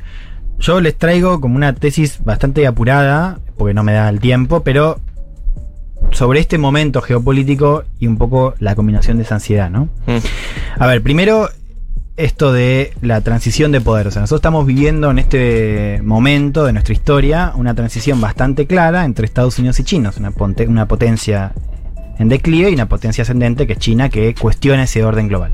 Yo les traigo como una tesis bastante apurada, porque no me da el tiempo, pero sobre este momento geopolítico y un poco la combinación de esa ansiedad, ¿no? A ver, primero esto de la transición de poder. O sea, nosotros estamos viviendo en este momento de nuestra historia una transición bastante clara entre Estados Unidos y China. Una potencia en declive y una potencia ascendente que es China que cuestiona ese orden global.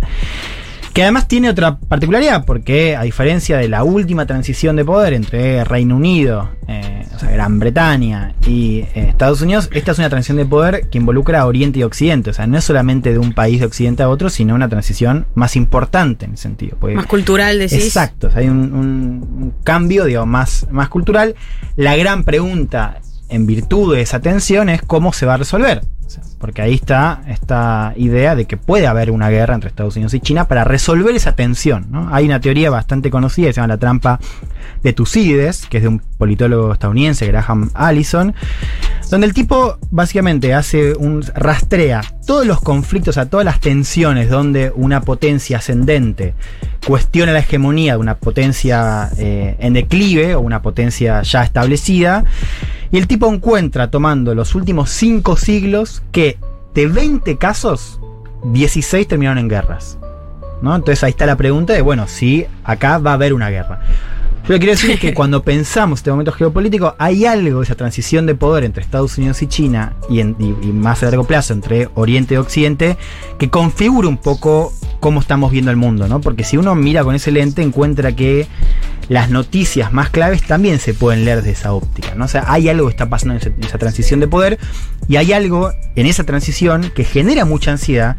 Que además tiene otra particularidad, porque a diferencia de la última transición de poder entre Reino Unido, eh, o sea, Gran Bretaña y eh, Estados Unidos, esta es una transición de poder que involucra a Oriente y Occidente. O sea, no es solamente de un país de Occidente a otro, sino una transición más importante en ese sentido. porque- Más cultural, decís. Exacto, o sea, hay un, un- cambio digamos, más, más cultural. La gran pregunta en virtud de esa tensión es cómo se va a resolver. Porque ahí está esta idea de que puede haber una guerra entre Estados Unidos y China para resolver esa tensión. ¿no? Hay una teoría bastante conocida que se llama la trampa de Tucídides, que es de un politólogo estadounidense, Graham Allison, donde el tipo básicamente hace un rastrea todos los conflictos, a todas las tensiones donde una potencia ascendente cuestiona la hegemonía de una potencia eh, en declive o una potencia ya establecida. Y el tipo encuentra, tomando los últimos cinco siglos, que de 20 casos, 16 terminaron en guerras. ¿no? Entonces ahí está la pregunta de, bueno, si acá va a haber una guerra. Yo le quiero decir que cuando pensamos este momento geopolítico, hay algo esa transición de poder entre Estados Unidos y China y, en- y- y más a largo plazo entre Oriente y Occidente, que configura un poco cómo estamos viendo el mundo, ¿no? Porque si uno mira con ese lente, encuentra que las noticias más claves también se pueden leer de esa óptica, ¿no? O sea, hay algo que está pasando en esa, en esa transición de poder y hay algo en esa transición que genera mucha ansiedad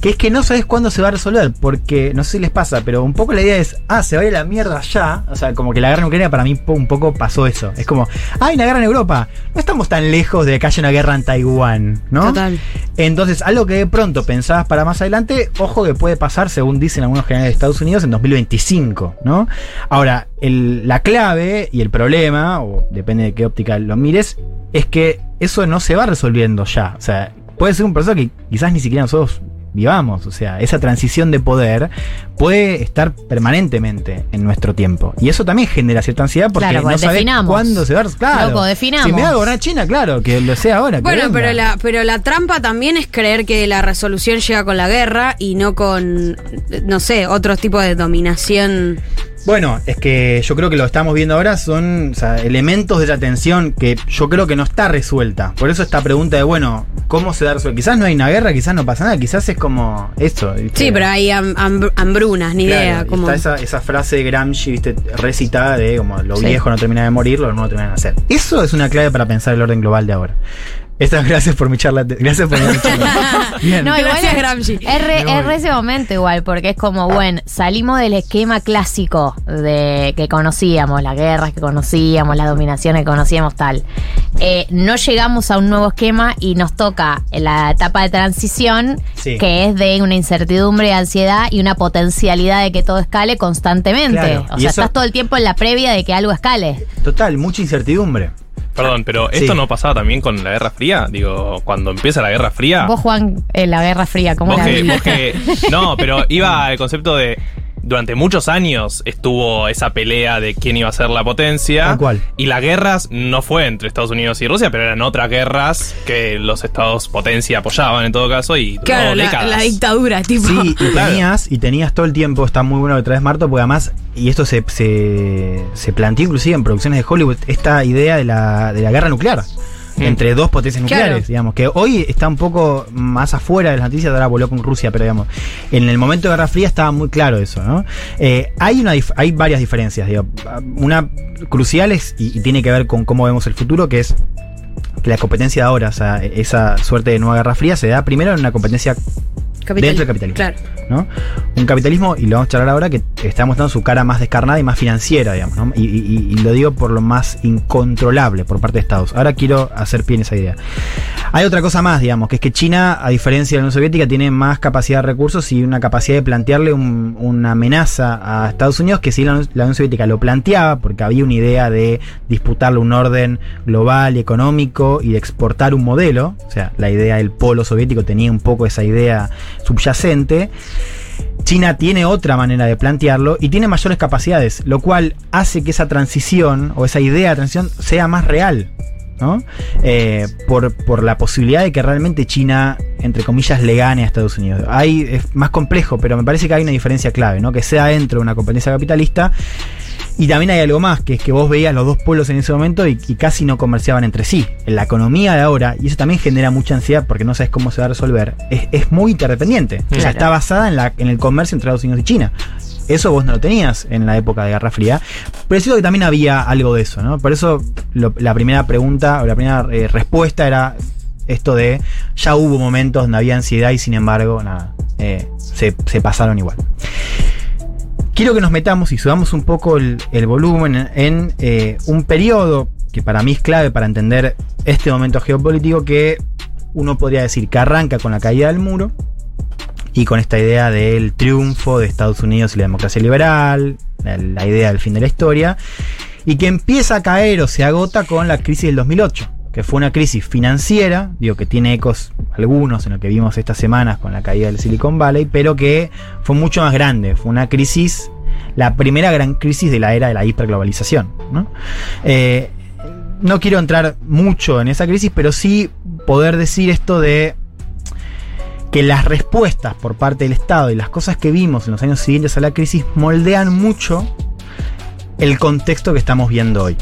que es que no sabes cuándo se va a resolver, porque no sé si les pasa, pero un poco la idea es, ah, se va a ir a la mierda ya, o sea, como que la guerra en Ucrania para mí un poco pasó eso, es como, ah, hay una guerra en Europa, no estamos tan lejos de que haya una guerra en Taiwán, ¿no? Total. Entonces, algo que de pronto pensabas para más adelante, ojo que puede pasar, según dicen algunos generales de Estados Unidos, en 2025, ¿no? Ahora, el- la clave y el problema, o depende de qué óptica lo mires, es que eso no se va resolviendo ya. O sea, puede ser un proceso que quizás ni siquiera nosotros vivamos. O sea, esa transición de poder puede estar permanentemente en nuestro tiempo. Y eso también genera cierta ansiedad porque Claro, no porque sabes definamos. cuándo se va a... Claro, Loco, definamos. Si me va a gobernar China, claro, que lo sea ahora. Bueno, pero la, pero la trampa también es creer que la resolución llega con la guerra y no con, no sé, otros tipos de dominación. Bueno, es que yo creo que lo que estamos viendo ahora son o sea, elementos de esa tensión que yo creo que no está resuelta. Por eso esta pregunta de, bueno, ¿cómo se da resuelta? Quizás no hay una guerra, quizás no pasa nada, quizás es como eso. ¿viste? Sí, pero hay ham- hambr- hambrunas, ni Claro, idea. Como... Está esa, esa frase de Gramsci, ¿viste? recitada de como lo Sí. viejo no termina de morir, lo nuevo termina de nacer. Eso es una clave para pensar el orden global de ahora. Estas (laughs) gracias por mi charla. Gracias por mi charla. (laughs) Bien. No, igual Gracias, es, Gramsci. es re, es ese momento igual, porque es como, bueno, salimos del esquema clásico de que conocíamos, las guerras que conocíamos, las dominaciones que conocíamos, tal. Eh, no llegamos a un nuevo esquema y nos toca la etapa de transición, Sí. que es de una incertidumbre, ansiedad y una potencialidad de que todo escale constantemente. Claro, O y sea, eso- estás todo el tiempo en la previa de que algo escale. Total, mucha incertidumbre. Perdón, pero Sí. ¿esto no pasaba también con la Guerra Fría? Digo, cuando empieza la Guerra Fría. Vos, Juan, en la Guerra Fría, ¿cómo Vos la que, vos que- (laughs) no, pero iba al concepto de. Durante muchos años estuvo esa pelea de quién iba a ser la potencia. Cual. Y las guerras no fue entre Estados Unidos y Rusia, pero eran otras guerras que los estados potencia apoyaban en todo caso y duró Claro, la dictadura, tipo. Sí, y (laughs) tenías, y tenías todo el tiempo, está muy bueno que traes Marto, porque además, y esto se, se, se planteó inclusive en producciones de Hollywood, esta idea de la, de la guerra nuclear. Entre dos potencias Claro. nucleares, digamos, que hoy está un poco más afuera de las noticias, ahora voló con Rusia, pero digamos, en el momento de Guerra Fría estaba muy claro eso, ¿no? Eh, hay, una, hay varias diferencias, digo, una crucial es, y, y tiene que ver con cómo vemos el futuro, que es que la competencia de ahora, o sea, esa suerte de nueva Guerra Fría se da primero en una competencia Capital- dentro del capitalismo. Claro. ¿no? Un capitalismo, y lo vamos a charlar ahora, que está mostrando su cara más descarnada y más financiera, digamos, ¿no? y, y- y lo digo por lo más incontrolable por parte de Estados. Ahora quiero hacer pie en esa idea. Hay otra cosa más, digamos, que es que China, a diferencia de la Unión Soviética, tiene más capacidad de recursos y una capacidad de plantearle un- una amenaza a Estados Unidos que si la, Unión- la Unión Soviética lo planteaba, porque había una idea de disputarle un orden global y económico y de exportar un modelo, o sea, la idea del polo soviético tenía un poco esa idea subyacente. China tiene otra manera de plantearlo y tiene mayores capacidades, lo cual hace que esa transición o esa idea de transición sea más real. ¿no? Eh, por, por la posibilidad de que realmente China, entre comillas, le gane a Estados Unidos. Ahí es más complejo, pero me parece que hay una diferencia clave, ¿no? Que sea dentro de una competencia capitalista. Y también hay algo más, que es que vos veías los dos pueblos en ese momento y, y casi no comerciaban entre sí. En la economía de ahora, y eso también genera mucha ansiedad porque no sabes cómo se va a resolver, es, es muy interdependiente. O sea, está basada en, la, en el comercio entre Estados Unidos y China. Eso vos no lo tenías en la época de Guerra Fría. Pero es cierto que también había algo de eso, ¿no? Por eso lo- la primera pregunta o la primera eh, respuesta era esto de ya hubo momentos donde había ansiedad y sin embargo, nada, eh, se, se pasaron igual. Quiero que nos metamos y subamos un poco el, volumen en, en, eh, un periodo que para mí es clave para entender este momento geopolítico que uno podría decir que arranca con la caída del muro y con esta idea del triunfo de Estados Unidos y la democracia liberal, la, la idea del fin de la historia, y que empieza a caer o se agota con la crisis del 2008, que fue una crisis financiera, digo que tiene ecos algunos en lo que vimos estas semanas con la caída del Silicon Valley, pero que fue mucho más grande, fue una crisis, la primera gran crisis de la era de la hiperglobalización. ¿no? Eh, no quiero entrar mucho en esa crisis, pero sí poder decir esto de que las respuestas por parte del Estado y las cosas que vimos en los años siguientes a la crisis moldean mucho el contexto que estamos viendo hoy.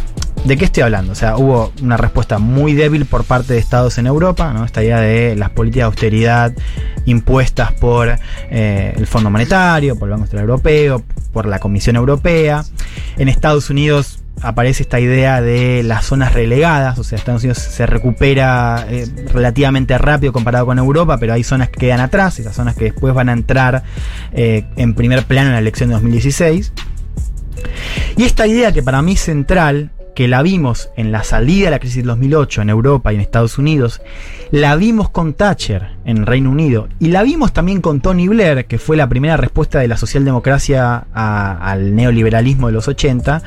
¿De qué estoy hablando? O sea, hubo una respuesta muy débil por parte de estados en Europa, ¿no? Esta idea de las políticas de austeridad impuestas por eh, el Fondo Monetario, por el Banco Central Europeo, por la Comisión Europea. En Estados Unidos aparece esta idea de las zonas relegadas, o sea, Estados Unidos se recupera eh, relativamente rápido comparado con Europa, pero hay zonas que quedan atrás, esas zonas que después van a entrar eh, en primer plano en la elección de 2016. Y esta idea que para mí es central, que la vimos en la salida de la crisis del 2008 en Europa y en Estados Unidos, la vimos con Thatcher en Reino Unido y la vimos también con Tony Blair, que fue la primera respuesta de la socialdemocracia al neoliberalismo de los 80,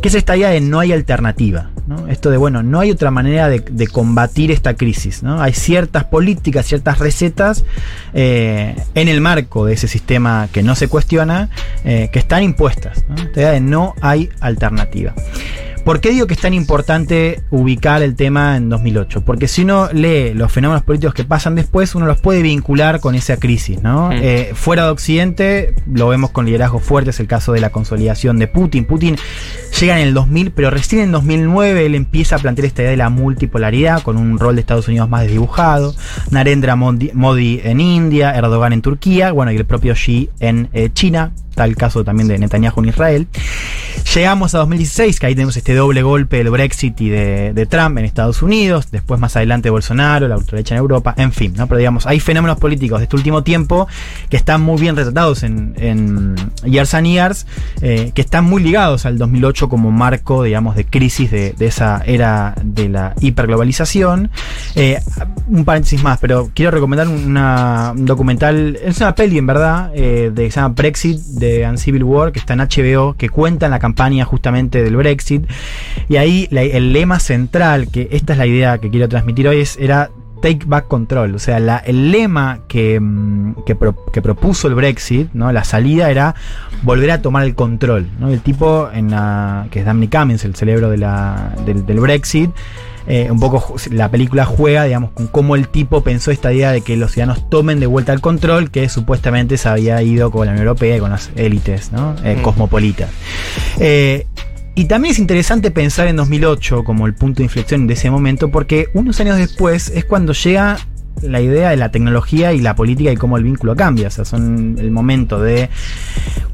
que es esta idea de no hay alternativa. Esto de, bueno, no hay otra manera de, de combatir esta crisis. ¿no? Hay ciertas políticas, ciertas recetas eh, en el marco de ese sistema que no se cuestiona, eh, que están impuestas. ¿no? Esta idea de no hay alternativa. ¿Por qué digo que es tan importante ubicar el tema en 2008? Porque si uno lee los fenómenos políticos que pasan después, uno los puede vincular con esa crisis, ¿no? Mm. Eh, fuera de Occidente, lo vemos con liderazgos fuertes, el caso de la consolidación de Putin. Putin llega en el 2000, pero recién en 2009 él empieza a plantear esta idea de la multipolaridad, con un rol de Estados Unidos más desdibujado. Narendra Modi, Modi en India, Erdogan en Turquía, bueno, y el propio Xi en eh, China, tal caso también de Netanyahu en Israel. Llegamos a 2016, que ahí tenemos este doble golpe del Brexit y de, Trump en Estados Unidos, después más adelante Bolsonaro, la ultraderecha en Europa, en fin, ¿no? Pero digamos, hay fenómenos políticos de este último tiempo que están muy bien retratados en, en Years and Years, eh, que están muy ligados al 2008 como marco, digamos, de crisis de, esa era de la hiperglobalización. Eh, un paréntesis más, pero quiero recomendar un documental, es una peli en verdad, eh, de, que se llama Brexit de and Civil War, que está en HBO, que cuenta en la campaña justamente del Brexit. Y ahí el lema central, que esta es la idea que quiero transmitir hoy, es, era Take Back Control. O sea, el lema que, mm, que, pro- que propuso el Brexit, ¿no? la salida era volver a tomar el control. ¿no? El tipo, que es Damny Cummings, el cerebro de del, del Brexit, eh, un poco la película juega, digamos, con cómo el tipo pensó esta idea de que los ciudadanos tomen de vuelta el control que supuestamente se había ido con la Unión Europea y con las élites ¿no? Eh, Mm. cosmopolitas. Eh, y también es interesante pensar en 2008 como el punto de inflexión de ese momento, porque unos años después es cuando llega la idea de la tecnología y la política y cómo el vínculo cambia. O sea, son el momento de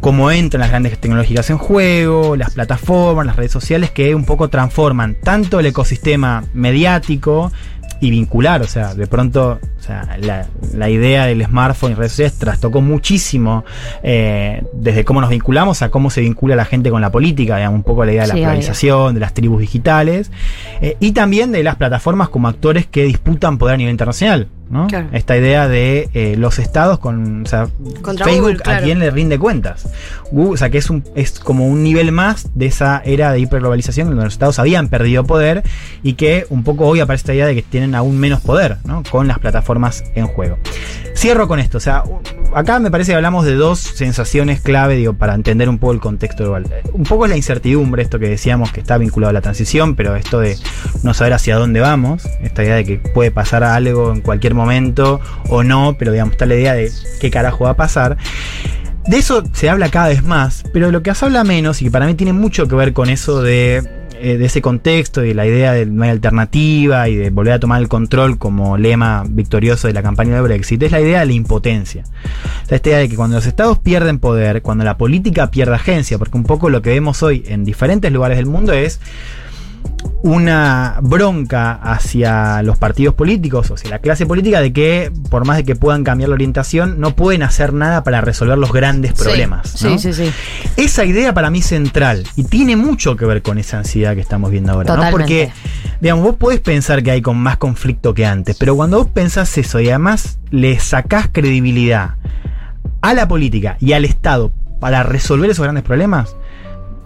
cómo entran las grandes tecnológicas en juego, las plataformas, las redes sociales que un poco transforman tanto el ecosistema mediático, y vincular, o sea, de pronto, o sea, la, la idea del smartphone y redes sociales trastocó muchísimo eh, desde cómo nos vinculamos a cómo se vincula la gente con la política, digamos, un poco la idea de la Sí, obvio. de las tribus digitales, eh, y también de las plataformas como actores que disputan poder a nivel internacional, ¿no? Claro. Esta idea de eh, los estados con, o sea, Contra Facebook Google, claro. a quién le rinde cuentas. Google, o sea, que es, un, es como un nivel más de esa era de hiperglobalización donde los estados habían perdido poder y que un poco hoy aparece esta idea de que tienen aún menos poder, ¿no? Con las plataformas en juego. Cierro con esto, o sea, acá me parece que hablamos de dos sensaciones clave, digo, para entender un poco el contexto global. Un poco es la incertidumbre, esto que decíamos que está vinculado a la transición, pero esto de no saber hacia dónde vamos, esta idea de que puede pasar algo en cualquier momento o no, pero digamos, está la idea de qué carajo va a pasar. De eso se habla cada vez más, pero de lo que se habla menos y que para mí tiene mucho que ver con eso de, eh, de ese contexto y la idea de no hay alternativa y de volver a tomar el control como lema victorioso de la campaña de Brexit, es la idea de la impotencia. O sea, esta idea de que cuando los estados pierden poder, cuando la política pierde agencia, porque un poco lo que vemos hoy en diferentes lugares del mundo es una bronca hacia los partidos políticos, o hacia la clase política, de que por más de que puedan cambiar la orientación, no pueden hacer nada para resolver los grandes problemas. Sí, ¿no? sí, sí. Esa idea para mí es central y tiene mucho que ver con esa ansiedad que estamos viendo ahora. Porque, digamos, vos podés pensar que hay con más conflicto que antes, pero cuando vos pensás eso y además le sacás credibilidad a la política y al Estado para resolver esos grandes problemas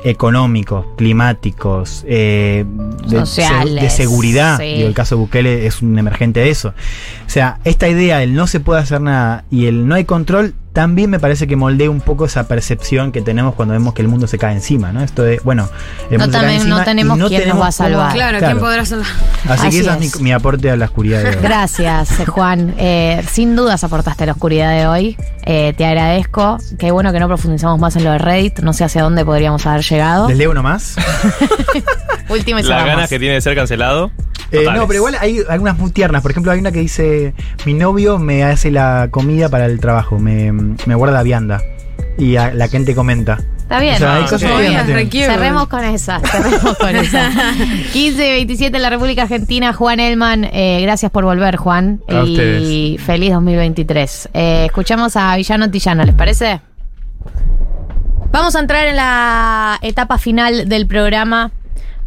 económicos, climáticos, eh, de, Sociales, de seguridad, sí. digo, el caso de Bukele es un emergente de eso. O sea, esta idea del no se puede hacer nada y el no hay control también me parece que moldea un poco esa percepción que tenemos cuando vemos que el mundo se cae encima, ¿no? Esto de, bueno, el No mundo se cae también- encima no y tenemos quién nos tenemos va a salvar. cómo- Claro, ¿quién podrá salvar? Así, Así que ese es, es. mi, mi aporte a la oscuridad de hoy. Gracias, eh, Juan. Eh, sin dudas aportaste a la oscuridad de hoy. Eh, te agradezco. Qué bueno que no profundizamos más en lo de Reddit. No sé hacia dónde podríamos haber llegado. ¿Les leo uno más? (laughs) Último y Las ganas que tiene de ser cancelado. Eh, no, pero igual hay algunas muy tiernas. Por ejemplo, hay una que dice: Mi novio me hace la comida para el trabajo, me, me guarda vianda. Y a- la gente comenta. Está bien. O sea, hay cosas Muy tiernas bien. Cerremos con esa. Cerremos con (laughs) esa. 15 y 27 en la República Argentina. Juan Elman, eh, gracias por volver, Juan. A y ustedes. feliz 2023. Eh, escuchamos a Villano Tillano, ¿les parece? Vamos a entrar en la etapa final del programa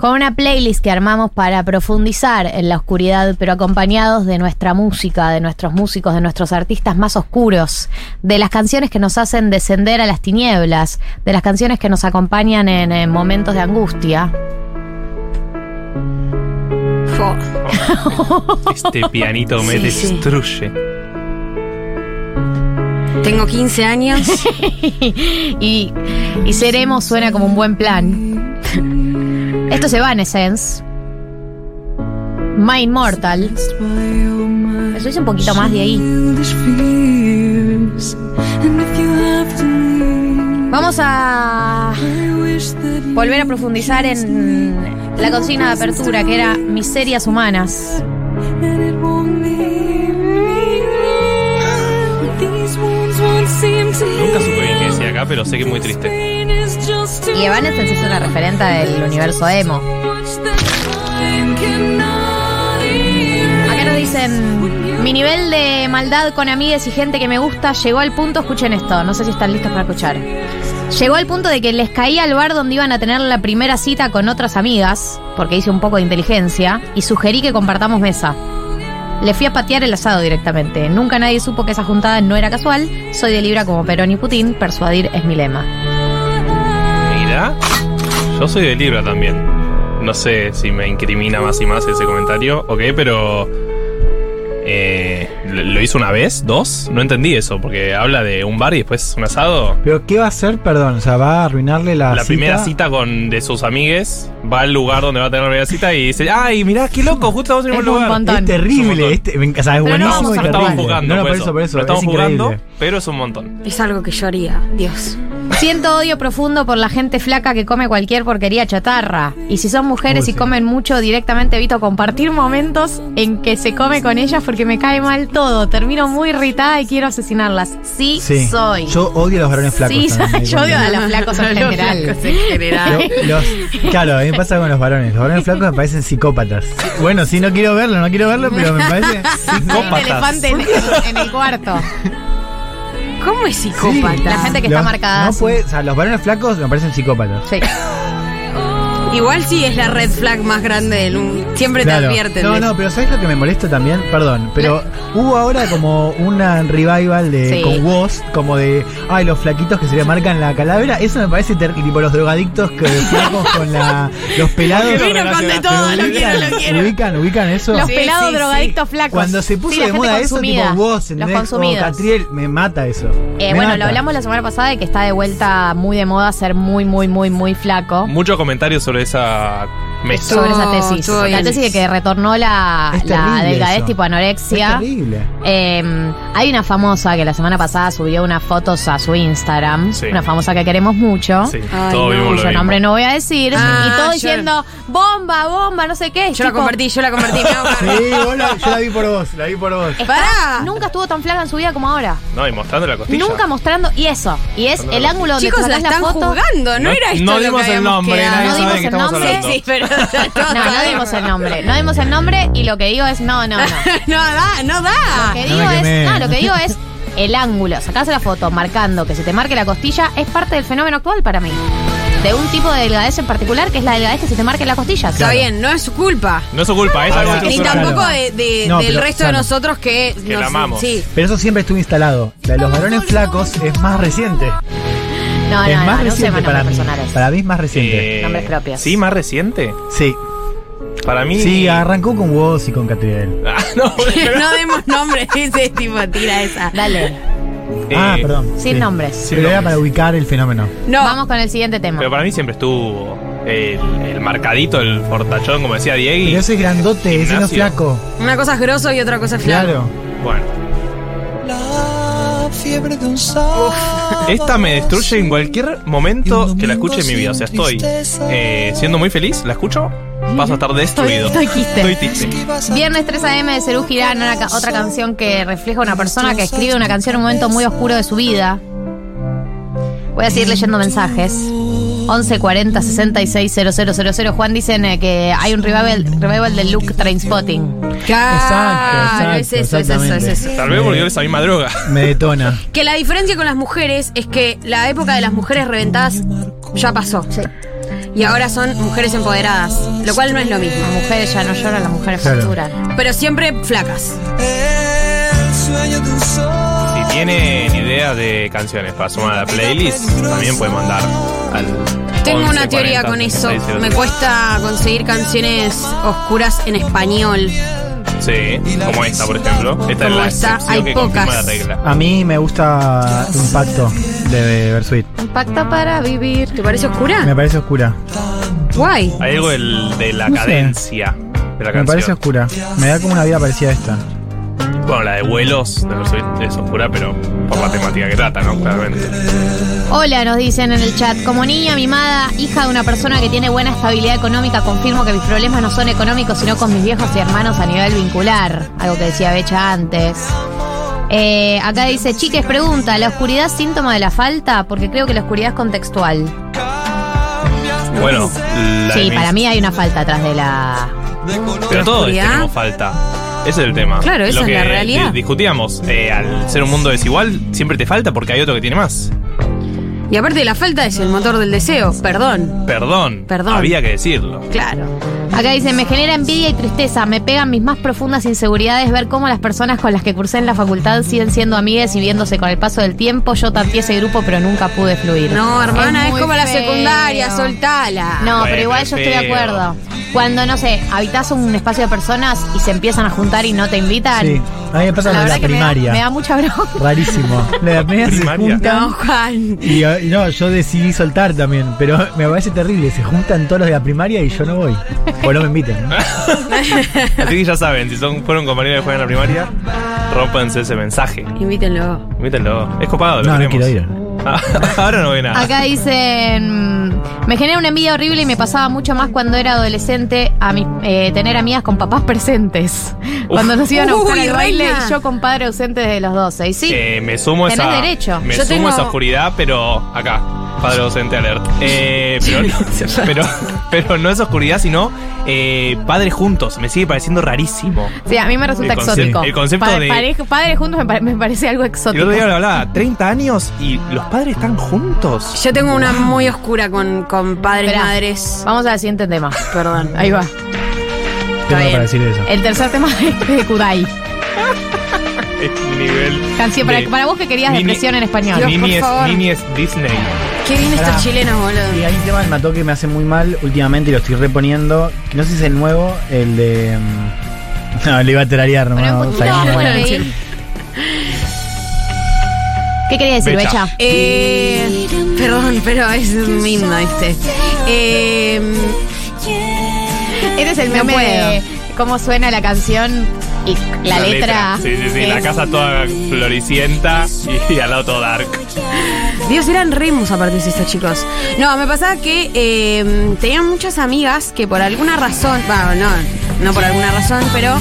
con una playlist que armamos para profundizar en la oscuridad, pero acompañados de nuestra música, de nuestros músicos, de nuestros artistas más oscuros, de las canciones que nos hacen descender a las tinieblas, de las canciones que nos acompañan en, en momentos de angustia. (laughs) Este pianito me Sí, sí. destruye. Tengo 15 años. (laughs) y, y seremos suena como un buen plan. (laughs) Esto es Evanescence. My Immortal. Eso hice un poquito más de ahí. Vamos a volver a profundizar en la consigna de apertura que era miserias humanas. Nunca supe bien qué decía acá, pero sé que es muy triste. Y Evanescence es una referente del universo emo. Acá nos dicen, mi nivel de maldad con amigas y gente que me gusta llegó al punto, escuchen esto, no sé si están listos para escuchar. Llegó al punto de que les caía al bar donde iban a tener la primera cita con otras amigas, porque hice un poco de inteligencia, y sugerí que compartamos mesa. Le fui a patear el asado directamente. Nunca nadie supo que esa juntada no era casual. Soy de Libra como Perón y Putin. Persuadir es mi lema. Yo soy de Libra también. No sé si me incrimina más y más ese comentario, ok, pero. eh, ¿Lo lo hizo una vez? ¿Dos? No entendí eso, porque habla de un bar y después un asado. Pero ¿qué va a hacer? Perdón, o sea, va a arruinarle la, La cita? primera cita con de sus amigues, va al lugar donde va a tener la primera cita y dice, ay, mirá, qué loco, justo vamos en el mismo un lugar. montón. Es terrible, este, o sea, es Pero no buenísimo No estamos terrible. jugando, No, no, por por eso, por eso. No estamos es jugando, increíble. Pero es un montón. Es algo que yo haría, Dios. Siento odio profundo por la gente flaca que come cualquier porquería chatarra. Y si son mujeres Uy, y sí. comen mucho, directamente evito compartir momentos en que se come con ellas porque me cae mal todo. Termino muy irritada y quiero asesinarlas. Sí, Sí. soy. Yo odio a los varones flacos. Sí, también, (laughs) yo odio a los flacos en (laughs) Los general. flacos en general. Los- claro, a mí me pasa con los varones. Los varones flacos me parecen psicópatas. Bueno, sí, no quiero verlo, no quiero verlo, pero me parece Hay un elefante en, en- en el cuarto. ¿Cómo es psicópata? La gente que está marcada. No así. puede, o sea, los varones flacos me parecen psicópatas. Sí. (laughs) Igual sí es la red flag más grande del mundo. Siempre Claro. te advierten. No, no, eso. pero ¿sabes lo que me molesta también? Perdón, pero (laughs) hubo ahora como una revival de Sí. con Woz, como de, ay, los flaquitos que se le marcan la calavera. Eso me parece ter- tipo los drogadictos que (laughs) flacos con la, los pelados. Todo, lo quiero, ubican- lo quiero. Ubican, ubican eso. Los Sí, pelados sí, drogadictos flacos. Cuando se puso de moda eso, consumida. tipo Woz, Los ¿entendés? O consumidos. Catriel, me mata eso. Eh, Me bueno, mata. lo hablamos la semana pasada de que está de vuelta muy de moda ser muy, muy, muy, muy flaco. Muchos comentarios sobre esa mesa. sobre esa tesis. La tesis de que retornó la, Es la delgadez eso. tipo Es anorexia. terrible. Eh, hay una famosa que la semana pasada subió unas fotos a su Instagram. Sí. Una famosa que queremos mucho. Sí, Ay, todo no, Cuyo nombre no voy a decir. Ah, y todo yo- diciendo bomba, bomba, no sé qué. Yo la compartí, yo la cargo. Sí, vos la- yo la vi por vos, la vi por vos. está- Pará. Nunca estuvo tan flaca en su vida como ahora. No, y mostrando la costilla. Nunca mostrando. Y eso. Y es Mostrando el ángulo donde Chicos, la están la foto. jugando, no, No- era esto no lo que dimos el nombre, No dimos el nombre. Sí, pero (laughs) No, no dimos el nombre. No dimos el nombre y lo que digo es no, no, no. (laughs) no da, no da. Lo que digo es, no, lo que digo es el ángulo, sacarse la foto marcando que se te marque la costilla es parte del fenómeno actual para mí. De un tipo de delgadez en particular, que es la delgadez que se te marque la costilla. Está bien, no es su culpa. No es su culpa, es algo Ni tampoco de, de- No, del pero, resto de nosotros que, Que nos- la amamos. Sí. Pero eso siempre estuvo instalado. La de los varones flacos es más reciente. No, es no, más no, no reciente usemos para mí. personales. Para mí es más reciente. Eh, Nombres propios. Sí, más reciente. Sí. Para mí. Sí, arrancó con Woz y con Catriel. (laughs) Ah, no, (laughs) pero- no demos nombres, (laughs) ese tipo tira esa. Dale, Ah, Eh, perdón. sin Sí. nombres. Sin Pero era para ubicar el fenómeno. No, Vamos con el siguiente tema. Pero para mí siempre estuvo el, el marcadito, el fortachón, como decía Diego. Pero ese es grandote, ese no es flaco. una cosa es grosso y otra cosa es flaco. Claro. Bueno. Esta me destruye en cualquier momento que la escuche en mi vida. O sea, estoy eh, siendo muy feliz, la escucho, paso a estar destruido. (laughs) Estoy- estoy quiste. Estoy triste. Viernes 3 AM de Cerú Girán, ca- otra canción que refleja una persona que escribe una canción en un momento muy oscuro de su vida. Voy a seguir leyendo mensajes. 11 40 66 000. Juan dicen eh, que hay un revival, revival del look Trainspotting. Claro, Exacto, es eso, es eso, es eso. Tal vez volvió esa misma droga. Me detona. Que la diferencia con las mujeres es que la época de las mujeres reventadas ya pasó. Y ahora son mujeres empoderadas, lo cual no es lo mismo. Las mujeres ya no lloran, las mujeres Claro. facturan. Pero siempre flacas. Si tienen idea de canciones para sumar a la playlist, también pueden mandar al. Tengo 11 una teoría 40 con eso. 66 Me cuesta conseguir canciones oscuras en español. Sí, como esta, por ejemplo. Esta Como es la esta, hay que pocas. la regla. A mí me gusta Impacto de Versuit. Un pacto para vivir. ¿Te parece oscura? Me parece oscura. Guay. Hay algo del- de la No sé. cadencia de la Me parece canción. oscura. Me da como una vida parecida a esta. Bueno, la de vuelos de Versuit es oscura, pero por la temática que trata, ¿no? Claramente. Hola, nos dicen en el chat. Como niña mimada, hija de una persona que tiene buena estabilidad económica, confirmo que mis problemas no son económicos, sino con mis viejos y hermanos a nivel vincular. Algo que decía Becha antes. Eh, acá dice, chiques, pregunta, ¿la oscuridad es síntoma de la falta? Porque creo que la oscuridad es contextual. Bueno, la Sí, para mí hay una falta atrás de la... Pero todos tenemos falta. Ese es el tema. Claro, esa Lo es la realidad. di- discutíamos, eh, al ser un mundo desigual, siempre te falta porque hay otro que tiene más. Y aparte la falta es el motor del deseo. Perdón. Perdón. Perdón. Había que decirlo. Claro. Acá dice, me genera envidia y tristeza, me pegan mis más profundas inseguridades ver cómo las personas con las que cursé en la facultad siguen siendo amigas y viéndose con el paso del tiempo. Yo tanteé ese grupo, pero nunca pude fluir. No, hermana, es, muy como la feo. secundaria, soltala. No, Bueno, pero igual yo estoy de feo. acuerdo. Cuando, no sé, habitas un espacio de personas y se empiezan a juntar y no te invitan. Sí. A mí me pasa La la que me da, primaria. me da mucha bronca. Rarísimo. La de la primaria se Primaria. juntan. No, Juan. Y, eh, y no, yo decidí soltar también, pero me parece terrible. Se juntan todos los de la primaria y yo no voy. O no me invitan. ¿no? (laughs) Así que ya saben, si son, fueron compañeros que juegan en la primaria, rómpanse ese mensaje. Invítenlo. Invítenlo. Es copado, lo No, no queremos. quiero ir. (laughs) Ahora no ve nada. Acá dicen, me genera una envidia horrible y me pasaba mucho más cuando era adolescente a mi- eh, tener amigas con papás presentes. Cuando nos iban a buscar Uy, al baile reina. y yo con padre ausente desde los 12. Y sí, Eh, me sumo a tenés esa. derecho. Me Yo sumo tengo- a esa oscuridad, pero acá. Padre docente alert. Eh, pero, no, (laughs) pero, pero no es oscuridad, sino eh, padres juntos. Me sigue pareciendo rarísimo. Sí, a mí me resulta El exótico. el concepto Pa- de- pareja- padres juntos me, pare- me parece algo El exótico. otro día lo hablaba, 30 años y los padres están juntos. Yo tengo una muy oscura con, con padres, Esperá, madres. Vamos al siguiente tema. Perdón. Ahí va. Para decir eso. El tercer tema es de Kudai. Nivel. Canción para, de- para vos que querías Nini- depresión en español. Dios, Nini por es, favor. Nini es Disney. Qué bien Pará. estos chilenos, boludo. Y hay un tema del mató que me hace muy mal últimamente y lo estoy reponiendo. No sé si es el nuevo, el de. mm, No, le iba a terarear Bueno, nomás. un o sea, poquito no, bueno, bueno. ¿Qué quería decir, Becha. Becha? Eh, perdón, pero es ¿viste? Eh, Este es el No meme de cómo suena la canción y la, letra. Sí, sí, sí. La casa toda floricienta y, al lado todo dark. Dios, eran remus aparte de estos chicos. No, me pasaba que eh, tenían muchas amigas que por alguna razón, bueno, no, no por alguna razón, pero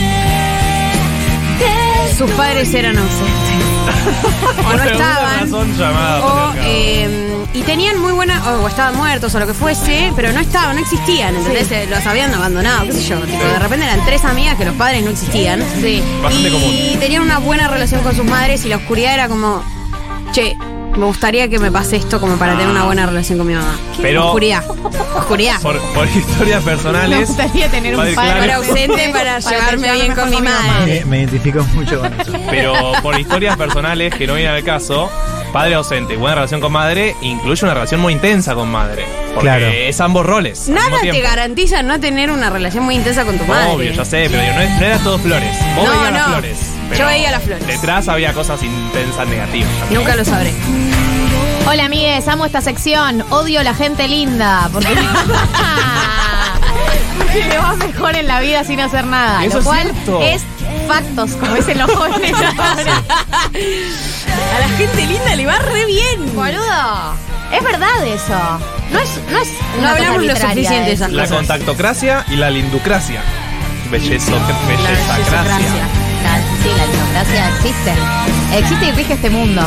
sus padres eran ausentes. (laughs) o no estaban. razón llamada O, eh, y tenían muy buena, o, o estaban muertos o lo que fuese, pero no estaban, no existían, ¿entendés? Eh, Los habían abandonado, qué sé yo. tipo, de repente eran tres amigas que los padres no existían. Sí. Bastante y común. tenían una buena relación con sus madres y la oscuridad era como, che, me gustaría que me pase esto como para tener una buena relación con mi mamá. Pero- Oscuridad. Oscuridad. Por, por historias Me personales. gustaría tener un Padre padre claro. Para ausente para llevarme bien con mi madre. Me, me identifico mucho con eso. Pero por historias personales que no vienen al caso, padre ausente, buena relación con madre, incluye una relación muy intensa con madre. Porque Claro. es ambos roles. al Nada te tiempo. garantiza no tener una relación muy intensa con tu madre. Obvio, ya sé, pero digo, no, es- no era todo flores. Vos No, veías las no. flores. Yo veía las flores. Detrás había cosas intensas negativas. Nunca lo sabré. Hola, amigues, amo esta sección. Odio la gente linda. Porque. Porque (laughs) le va mejor en la vida sin hacer nada. Eso lo es cual cierto. es factos, como dicen los jóvenes (laughs) ahora. A la gente linda le va re bien. Boludo. Es verdad eso. No es. No, es No hablamos lo suficiente de esas La cosas. contactocracia y la linducracia. Belleza, belleza, bellezocracia. gracia. La, sí, la democracia existe. Existe y rige este mundo.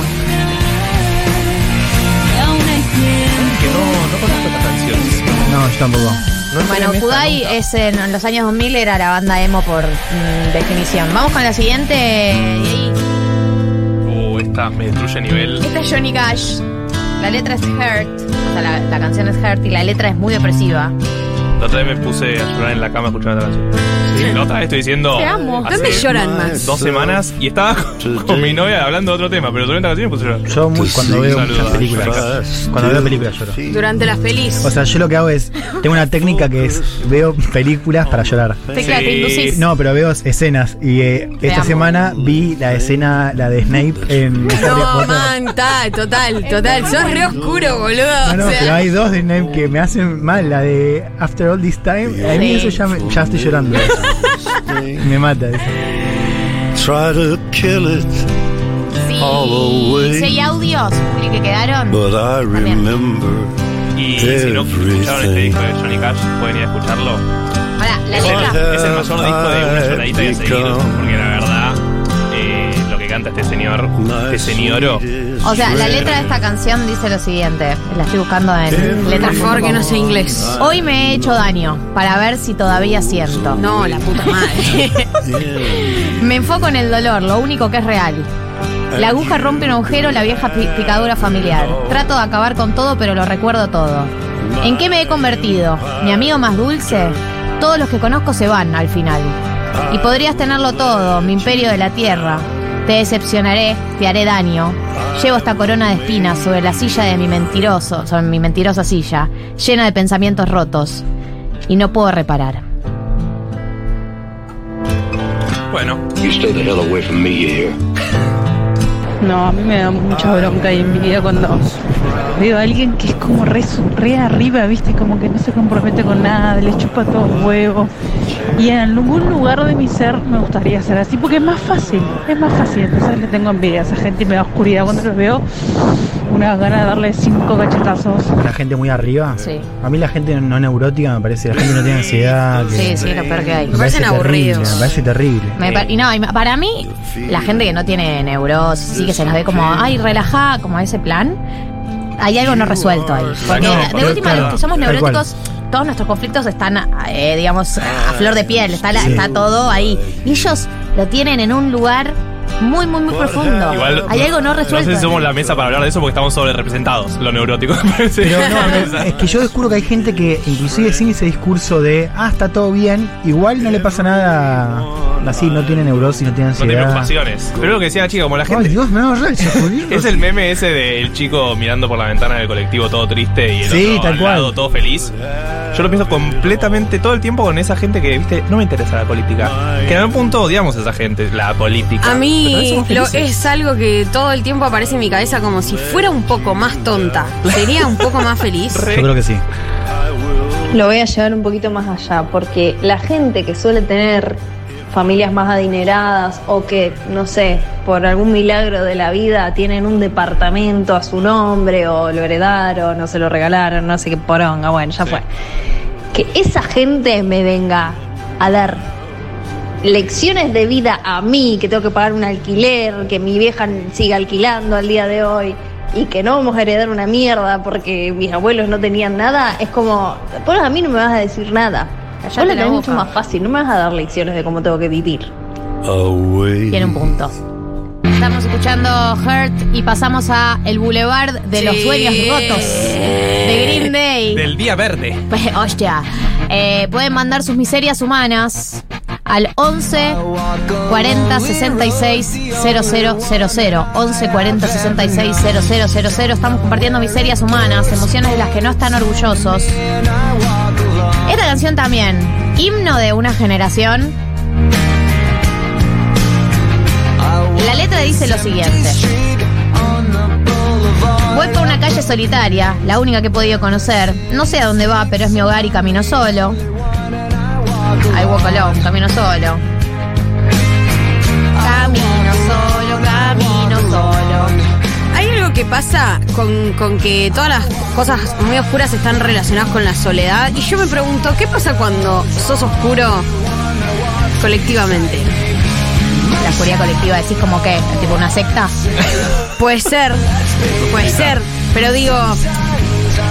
Que no, no conozco esta canción. No, yo tampoco. No Bueno, Kudai es en, en los años 2000 era la banda emo por mm, definición. Vamos con la siguiente. y ahí- Esta me destruye nivel. Esta es Johnny Cash. La letra es Hurt. O sea, la canción es Hurt y la letra es muy depresiva. La otra vez me puse a llorar en la cama escuchando esta canción. Sí, la otra vez estoy diciendo. Te amo. hace ¿Dónde lloran más? Dos semanas y estaba con, con mi novia hablando de otro tema, pero durante la canción me puse a llorar. Yo muy, cuando veo muchas películas. Cuando veo películas lloro. Durante las pelis. O sea, yo lo que hago es. Tengo una técnica que es. Veo películas para llorar. Sí. inducís. No, pero veo escenas. Y eh, esta amo. semana vi la escena, la de Snape en No, man, ta, total, total. Sos re oscuro, boludo. No, no, o sea, pero hay dos de Snape que me hacen mal. La de After All This Time. A mí eso ya, me- ya estoy llorando. me mata eso. Try to kill it, Sí. all the way. Si hay audios, Juli, que quedaron. but I remember Y si no escucharon este disco de Johnny Cash, pueden ir a escucharlo. Ahora, la Es letra. es el mayor disco de una lloradita y seguir, porque la verdad, eh, lo que canta este señor, este señoro, O sea, la letra de esta canción dice lo siguiente. La estoy buscando en Por letras. favor, que no sé inglés. Hoy me he hecho daño para ver si todavía siento. No, la puta madre. Me enfoco en el dolor, lo único que es real. La aguja rompe un agujero, la vieja pi- picadura familiar. Trato de acabar con todo, pero lo recuerdo todo. ¿En qué me he convertido? ¿Mi amigo más dulce? Todos los que conozco se van al final. Y podrías tenerlo todo, mi imperio de la tierra. Te decepcionaré, te haré daño. Llevo esta corona de espinas sobre la silla de mi mentiroso, sobre mi mentirosa silla, llena de pensamientos rotos. Y no puedo reparar. bueno, You stay the hell away from me, you hear? No, a mí me da mucha bronca y envidia cuando veo a alguien que es como re, arriba, ¿viste? Como que no se compromete con nada, le chupa todo el huevo. Y en algún lugar de mi ser me gustaría ser así, porque es más fácil, es más fácil. Entonces le tengo envidia a esa gente y me da oscuridad cuando los veo. unas ganas de darle cinco cachetazos. La gente muy arriba. Sí. A mí la gente no neurótica me parece, la gente que no tiene ansiedad. que- Sí, sí, lo peor que hay. Me parece terrible, me parece terrible. Me pa- y no, y para mí, la gente que no tiene neurosis, sí que se las ve como, ay, relajada, como ese plan, hay algo no resuelto ahí. Porque No, de última, claro, los que somos neuróticos, todos nuestros conflictos están, eh, digamos, a flor de piel, está, la- Sí. está todo ahí. Y ellos lo tienen en un lugar muy, muy, muy profundo. Igual, hay algo no resuelto. No sé si somos la mesa para hablar de eso porque estamos sobre representados, lo neurótico. (laughs) me parece. Pero no, es que yo descubro que hay gente que inclusive sin ese discurso de, ah, está todo bien, igual no le pasa nada, así, no tiene neurosis, no tiene No tiene ansiedad. preocupaciones. Pero lo que decía la chica, como la gente. Ay, Dios, me rayos. (laughs) Es el meme ese del chico mirando por la ventana del colectivo todo triste y el Sí, otro tal al cual. lado todo feliz. Yo lo pienso completamente todo el tiempo con esa gente que, viste, no me interesa la política. Que en algún punto odiamos a esa gente, la política. A mí lo- felices. es algo que todo el tiempo aparece en mi cabeza como si fuera un poco más tonta. Sería un poco más feliz. Yo creo que sí. Lo voy a llevar un poquito más allá, porque la gente que suele tener familias más adineradas o que, no sé, por algún milagro de la vida tienen un departamento a su nombre o lo heredaron o se lo regalaron, no sé qué poronga, bueno, ya fue. Que esa gente me venga a dar lecciones de vida a mí, que tengo que pagar un alquiler, que mi vieja siga alquilando al día de hoy y que no vamos a heredar una mierda porque mis abuelos no tenían nada, es como, vos a mí no me vas a decir nada. Cállate Vos la tenés mucho más fácil, no me vas a dar lecciones de cómo tengo que vivir. Away. Tiene un punto. Estamos escuchando Hurt y pasamos a El Boulevard de los. Sueños Rotos de Green Day. Del día verde. Pues, (laughs) hostia. Eh, pueden mandar sus miserias humanas al 11 40 66 0000. 11 40 66 0000. Estamos compartiendo miserias humanas, emociones de las que no están orgullosos. Esta canción también, himno de una generación. La letra dice lo siguiente. Voy por una calle solitaria, la única que he podido conocer. No sé a dónde va, pero es mi hogar y camino solo. I walk alone, camino solo. Camino solo, camino solo. Hay algo que pasa con, con que todas las cosas muy oscuras están relacionadas con la soledad. Y yo me pregunto, ¿qué pasa cuando sos oscuro colectivamente? La oscuridad colectiva, decís como que, tipo una secta. Puede ser, puede ser. Pero digo,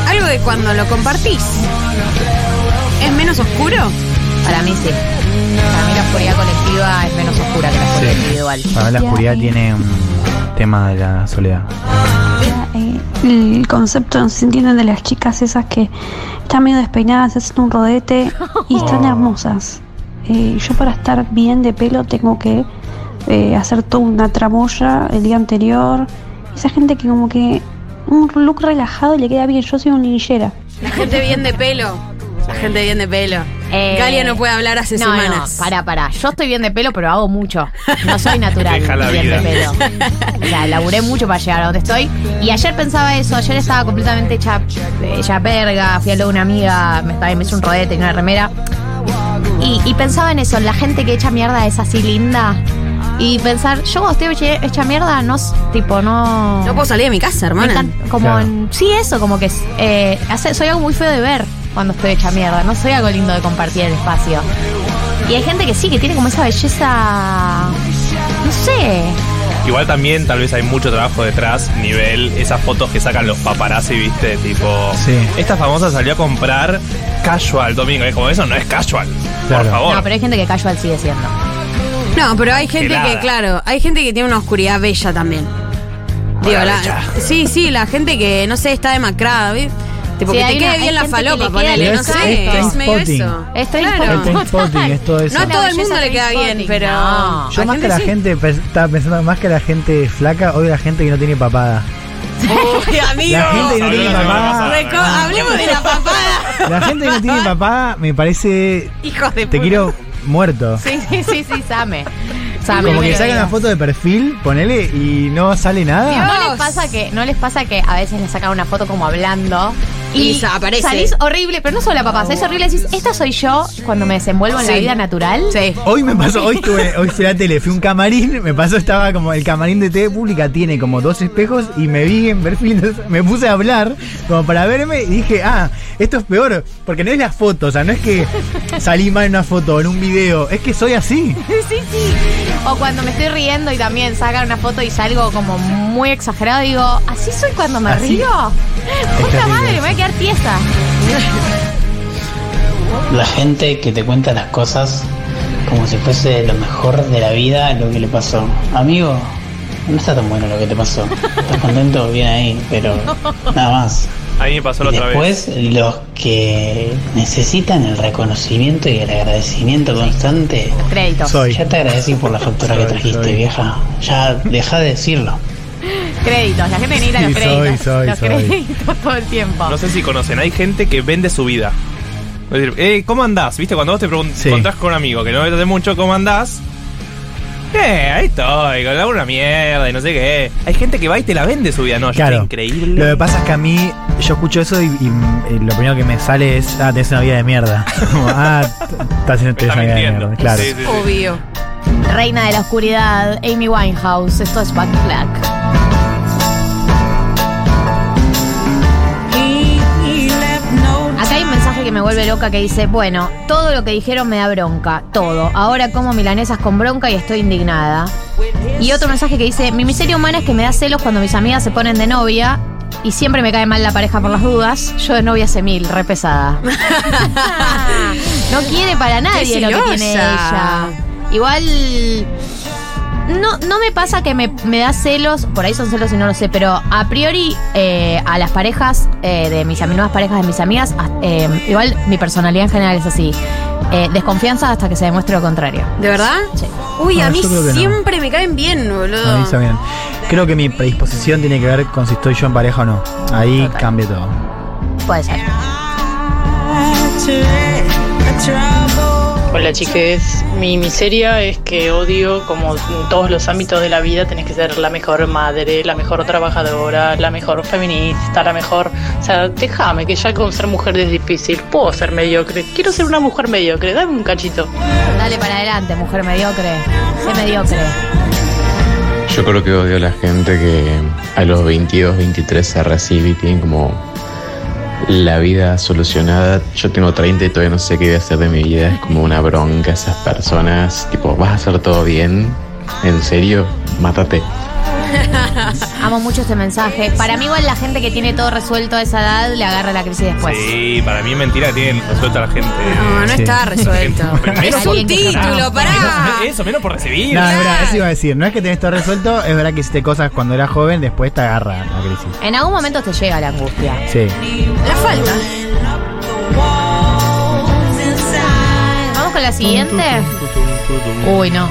algo que cuando lo compartís es menos oscuro. Para mí sí. Para mí la oscuridad colectiva es menos oscura que la oscuridad individual. Para mí la oscuridad tiene un tema de la soledad. Eh, el concepto, no sé si entienden, de las chicas esas que están medio despeinadas, hacen un rodete y están hermosas. Eh, yo para estar bien de pelo tengo que eh, hacer toda una tramoya el día anterior. Esa gente que como que un look relajado y le queda bien. Yo soy un linillera. La gente bien de pelo. La gente bien de pelo. Eh, Galia no puede hablar hace no, semanas. No, para, para. Yo estoy bien de pelo, pero hago mucho. No soy natural Deja la bien vida. de pelo. O sea, laburé mucho para llegar a donde estoy. Y ayer pensaba eso. Ayer estaba completamente hecha, hecha verga. Fui a lo de una amiga, me, estaba, me hizo un rodete y una remera. Y, y pensaba en eso, en la gente que echa mierda es así linda. Y pensar, yo cuando estoy hecha- mierda, no, tipo, no. No puedo salir de mi casa, Me hermana. encanta- como Claro. en- sí, eso, como que es, eh, hace- soy algo muy feo de ver cuando estoy hecha mierda. No soy algo lindo de compartir el espacio. Y hay gente que sí, que tiene como esa belleza. No sé. Igual también tal vez hay mucho trabajo detrás, nivel esas fotos que sacan los paparazzi, viste, tipo... Sí. Esta famosa salió a comprar casual domingo, es como eso no es casual, por favor. No, pero hay gente que casual sigue siendo. No, pero hay gente que, claro, hay gente que tiene una oscuridad bella también. Digo, la- sí, sí, la gente que, no sé, está demacrada, ¿ves? Tipo, Sí, que te quede una- bien la falopa, ponele, no es- sé, es es medio eso. Es Claro. Es todo eso. No a todo el mundo le queda bien, pero... no. Yo más que la sí. gente, estaba pensando más que la gente flaca, odio la gente que no tiene papada. Uy, amigo. La gente que no tiene la papada. Hablemos de la papada. La gente que no tiene papada me parece. Hijos de Te quiero muerto. Sí, sí, sí, sí, Same. Same. Como que sacan una foto de perfil, ponele, y no sale nada. ¿No les pasa que no les pasa que a veces le sacan una foto como hablando Y sa- aparece. Salís horrible, pero no solo la papá, salís horrible y decís, esta soy yo cuando me desenvuelvo en la Sí. vida natural. Sí. Hoy me pasó, hoy (laughs) estuve, hoy fui a la tele, fui a un camarín, me pasó, estaba como, el camarín de TV Pública tiene como dos espejos y me vi en perfil, entonces me puse a hablar como para verme y dije, ah, esto es peor, porque no es la foto, o sea, no es que salí mal en una foto o en un video, es que soy así. (laughs) sí, sí. O cuando me estoy riendo y también sacan una foto y salgo como muy exagerado, digo, ¿así soy cuando me Así. río? Puta terrible. madre, me voy a quedar tiesa. La gente que te cuenta las cosas como si fuese lo mejor de la vida lo que le pasó. Amigo, no está tan bueno lo que te pasó. Estás contento, bien ahí, pero nada más. A mí me pasó la Y otra vez. después, los que necesitan el reconocimiento y el agradecimiento constante. Créditos. Soy. Ya te agradecí por la factura que trajiste, vieja. Ya deja de decirlo. Créditos, la gente necesita Sí, los soy, créditos. soy, los soy. créditos todo el tiempo. No sé si conocen, hay gente que vende su vida. Es decir, eh, ¿cómo andás? ¿Viste? Cuando vos te Sí. encontrás con un amigo que no ves hace mucho, ¿cómo andás? Eh, ahí estoy, con alguna mierda y no sé qué. Hay gente que va y te la vende su vida, no, yo Claro. increíble. Lo que pasa es que a mí, yo escucho eso y, y, eh, lo primero que me sale es, ah, tenés una vida de mierda. (laughs) Como, ah, estás haciendo tenés una vida de mierda. Claro. Sí, sí, sí. Obvio. Reina de la oscuridad, Amy Winehouse. Esto es Back Black. Que me vuelve loca que dice, bueno, todo lo que dijeron me da bronca, todo. Ahora como milanesas con bronca y estoy indignada. Y otro mensaje que dice, mi miseria humana es que me da celos cuando mis amigas se ponen de novia y siempre me cae mal la pareja por las dudas. Yo de novia hace mil, re pesada. (laughs) no quiere para nadie lo que tiene ella. Igual no, no me pasa que me, me da celos, por ahí son celos y no lo sé, pero a priori eh, a las parejas eh, de mis ami- nuevas parejas de mis amigas, eh, igual mi personalidad en general es así. Eh, desconfianza hasta que se demuestre lo contrario. ¿De verdad? Sí. Uy, No, a mí no. siempre me caen bien, boludo. A mí también. Creo que mi predisposición tiene que ver con si estoy yo en pareja o no. Ahí cambia todo. Puede ser. Hola chiques, mi miseria es que odio como en todos los ámbitos de la vida tenés que ser la mejor madre, la mejor trabajadora, la mejor feminista, la mejor... O sea, déjame que ya con ser mujer es difícil, puedo ser mediocre, quiero ser una mujer mediocre, dame un cachito. Dale para adelante, mujer mediocre. Sé mediocre. Yo creo que odio a la gente que a los 22, 23 se recibe y tienen como la vida solucionada. Yo tengo 30 y todavía no sé qué voy a hacer de mi vida. Es como una bronca esas personas. Tipo, ¿vas a hacer todo bien? ¿En serio? Mátate. (laughs) Amo mucho este mensaje. Para mí igual la gente que tiene todo resuelto a esa edad le agarra la crisis después. Sí, para mí es mentira que tienen resuelta la gente. No, no Sí. está resuelto. (laughs) Menos es por- un título, pará. Menos- Eso, menos por recibir. No, es verdad, eso iba a decir. No es que tenés todo resuelto, es verdad que hiciste cosas cuando eras joven, después te agarra la crisis. En algún momento te llega la angustia. Sí. La falta. Vamos con la siguiente. Uy, no.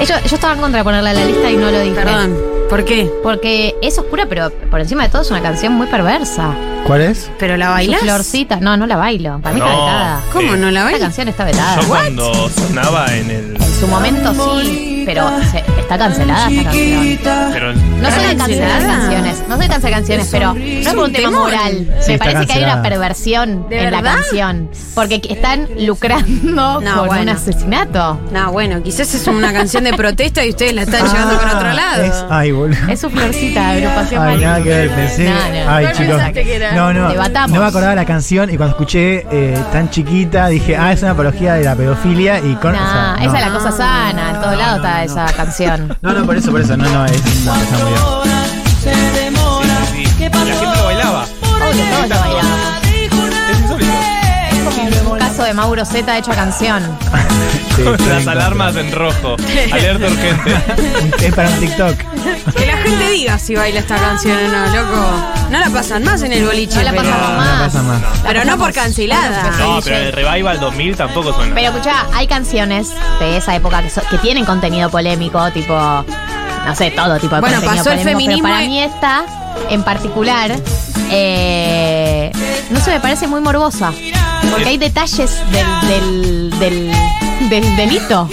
Yo, yo estaba en contra de ponerla en la lista y no lo dije. Perdón. ¿Por qué? Porque es oscura, pero por encima de todo es una canción muy perversa. ¿Cuál es? ¿Pero la Su bailás? florcita. No, no la bailo. Para mí está vetada. ¿Cómo no la Esta bailas? canción está vetada. Yo cuando sonaba en el. Su momento sí, pero se- está cancelada esta canción. Pero No soy de cancelar ¿Cancelada? canciones, no soy de cancelar canciones, pero no es por un tema temón. moral. Sí, Me está parece que hay una cancelada. perversión ¿De en la verdad? canción. Porque están lucrando No, con un bueno. asesinato. No, bueno, quizás es una canción de protesta y ustedes la están (laughs) llevando por otro lado. Ah, Es, ay, boludo. Es su florcita, agrupación Ay, nada que ver, pensé. No, no. Ay, ¿Cuál chicos. pensaste que era? No, no. Debatamos. No me acordaba la canción y cuando escuché eh, tan chiquita dije, ah, es una apología de la pedofilia y con. No, o sea, no. esa es la cosa sana, en todos lados está esa canción. (laughs) No, no, por eso, por eso. No, no, es una canción muy bien. sí, sí. La gente lo bailaba. Obvio, todos lo bailamos. Es insólito. Un caso de Mauro Z hecho canción. Sí, (laughs) Con estoy las alarmas en rojo. (laughs) Alerta urgente. Es para un TikTok. Que la gente diga si baila esta canción o no, loco. No la pasan más en el boliche. No la pero- pasamos No más. pasa más. Pero no por cancelada. No, pero el Revival 2000 tampoco suena. Pero escuchá, hay canciones de esa época que, so- que tienen contenido polémico, tipo, no sé, todo tipo de Bueno, contenido pasó el polémico, feminismo Pero para y- mí esta, en particular, eh, no sé, me parece muy morbosa. Porque hay detalles del, del, del, del delito.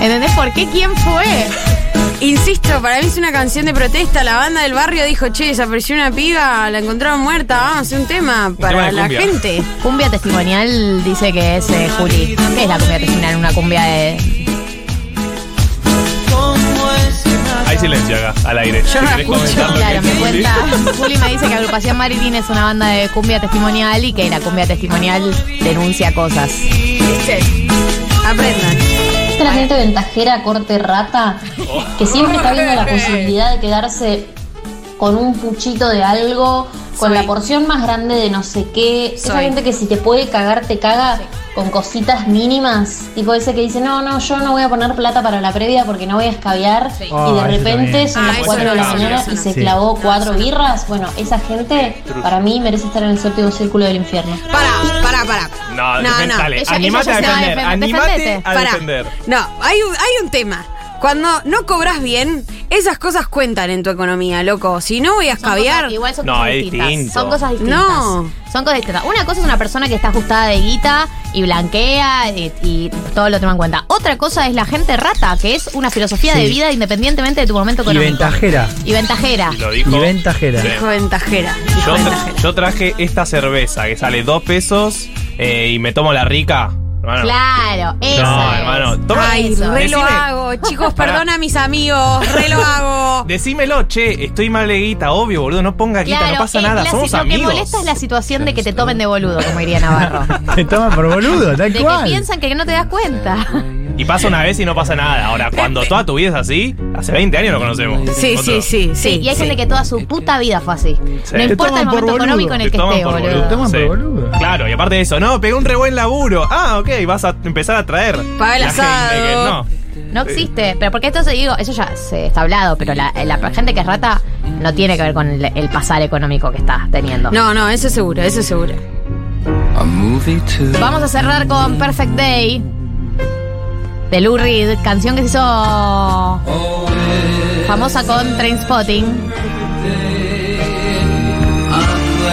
¿Entendés por qué? ¿Quién fue? Para mí es una canción de protesta. La banda del barrio dijo, che, desapareció una piba, la encontraron muerta, vamos a hacer un tema para tema la cumbia. gente. Cumbia testimonial dice que es eh, Juli. ¿Qué es la cumbia testimonial? Una cumbia de. Hay silencio acá, al aire. Yo no la ¿Querés escucho. Claro, me cuenta. Juli me dice que Agrupación Marilyn es una banda de cumbia testimonial y que la cumbia testimonial denuncia cosas. Aprendan. Es la gente ventajera, corte rata, que siempre está viendo la (laughs) posibilidad de quedarse con un puchito de algo, con la porción más grande de no sé qué. Esa gente que si te puede cagar, te caga con cositas mínimas. Tipo ese que dice, no, no, yo no voy a poner plata para la previa porque no voy a escabiar. Oh, y de eso repente también. son Ah, las eso 4 de la mañana y se Sí. clavó cuatro birras. Bueno, esa gente para mí merece estar en el séptimo círculo del infierno. Pará, pará, pará. No, No, no. Ella- animate ella a defender. defen- Animate defendete. a defender. No, hay un, hay un tema. Cuando no cobras bien, esas cosas cuentan en tu economía, loco. Si no voy a Son cosas- escabiar. igual son No, cosas es distintas. distinto. Son cosas distintas. No. Son cosas distintas. Una cosa es una persona que está ajustada de guita y blanquea y, y todo lo toma en cuenta. Otra cosa es la gente rata, que es una filosofía Sí. de vida independientemente de tu momento Y económico. ventajera. Y ventajera. Y lo dijo. Y ventajera. Sí. Dijo ventajera. dijo Yo, tra- ventajera. yo traje esta cerveza que sale dos pesos eh, y me tomo la rica. Hermano. Claro, esa No, es. hermano. Toma, Ay, eso. re lo hago. Chicos, perdona a mis amigos. Re lo (laughs) hago. Decímelo, che, estoy mal de guita, obvio, boludo, no ponga guita, Claro, no pasa eh, nada, la- somos lo amigos. que molesta es la situación de que te tomen de boludo, como diría Navarro. (laughs) Te toman por boludo, tal De que cual. piensan que no te das cuenta. Y pasa una vez y no pasa nada. Ahora, cuando toda tu vida es así, hace 20 años lo conocemos. Sí, sí, sí, Sí, y hay sí. gente que toda su puta vida fue así. Sí. No importa el por momento económico en el que esté, por boludo. Claro, y aparte de eso, no, pegué un re buen laburo. Ah, ok, vas a empezar a traer. Paga el asado. no. No existe, pero porque esto se digo, eso ya se está hablado, pero la, la gente que es rata no tiene que ver con el, el pasar económico que está teniendo. No, no, eso seguro, eso seguro. Vamos a cerrar con Perfect Day de Lou Reed, canción que se hizo famosa con Trainspotting.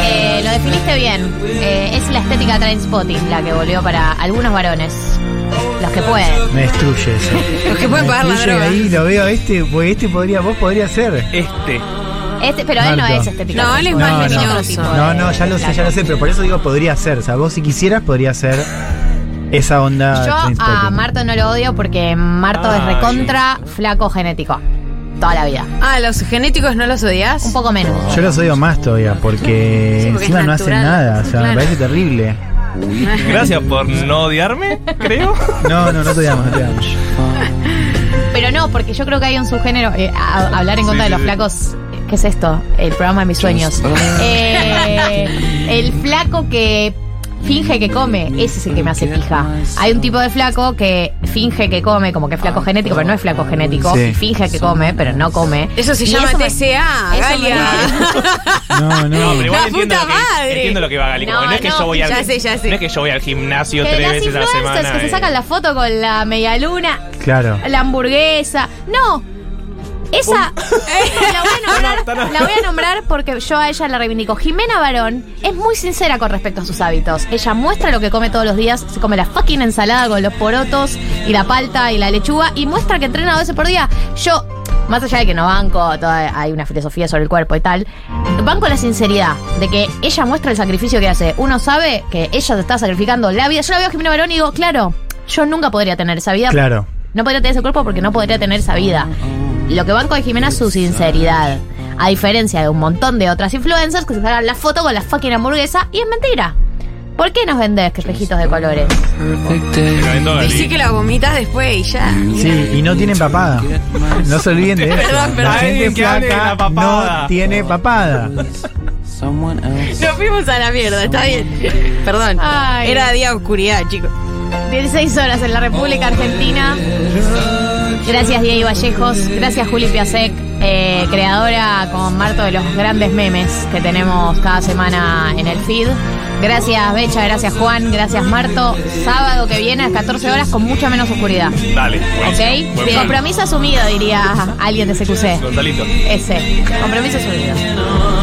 Eh, lo definiste bien. Eh, es la estética Trainspotting la que volvió para algunos varones. Los que pueden. Me destruye eso. Los que pueden Me pagar la destruye, droga. Ahí lo veo, este, porque este podría, vos podría ser. Este. Este, pero él no es estética. No, él es más luminoso. tipo de No, no, ya lo sé, ya lo sé, pero por eso digo podría ser. O sea, vos si quisieras podría ser esa onda. Yo a. Marto no lo odio porque Marto es recontra flaco genético. Toda la vida. Ah, ¿los genéticos no los odias? Un poco menos. Yo los odio más todavía porque, Sí, porque encima no hacen nada. O sea, Claro. me parece terrible. Gracias por no odiarme, creo. No, no, no te no te llamo. Pero no, porque yo creo que hay un subgénero. eh, a- hablar en contra Sí, de los sí. flacos. ¿Qué es esto? El programa de mis sueños. Eh, el flaco que finge que come, ese es el que me hace pija. Hay un tipo de flaco que finge que come, como que es flaco genético, pero no es flaco genético. Sí. Finge que come, pero no come. Eso se Y llama eso me- TCA, Galia. (laughs) No, No, no. pero igual La entiendo puta lo, que, madre. entiendo lo que va Gali. como No, No, es que no, yo voy al, ya sé, ya sé. No es que yo voy al gimnasio Que tres las veces a la semana. que se y- sacan la foto con la media luna, Claro. la hamburguesa. No. Esa (laughs) la voy a nombrar, la voy a nombrar porque yo a ella la reivindico. Jimena Barón es muy sincera con respecto a sus hábitos. Ella muestra lo que come todos los días, se come la fucking ensalada con los porotos y la palta y la lechuga y muestra que entrena dos veces por día. Yo, más allá de que no banco, toda- hay una filosofía sobre el cuerpo y tal, banco la sinceridad de que ella muestra el sacrificio que hace. Uno sabe que ella se está sacrificando la vida. Yo la veo a Jimena Barón y digo, claro, yo nunca podría tener esa vida Claro. no podría tener ese cuerpo porque no podría tener esa vida. Lo que banco de Jimena es su sinceridad. A diferencia de un montón de otras influencers que se sacan la foto con la fucking hamburguesa y es mentira. ¿Por qué nos vendés espejitos de colores? Decí que la vomitas después y ya. Sí, y no tienen papada. No se olviden de eso. Perdón, perdón. La gente flaca la papada. no tiene papada. Nos fuimos a la mierda, está bien. Perdón. Ay. Era día de oscuridad, chicos. 16 horas en la República Argentina. Gracias Diego Vallejos, gracias Juli Piasek, eh, creadora con Marto de los grandes memes que tenemos cada semana en el feed. Gracias Becha, gracias Juan, gracias Marto. Sábado que viene a las 14 horas con mucha menos oscuridad. Dale, buenísimo. ¿Ok? Buen. Compromiso asumido, diría alguien de CQC. Gonzalito. Ese. Compromiso asumido.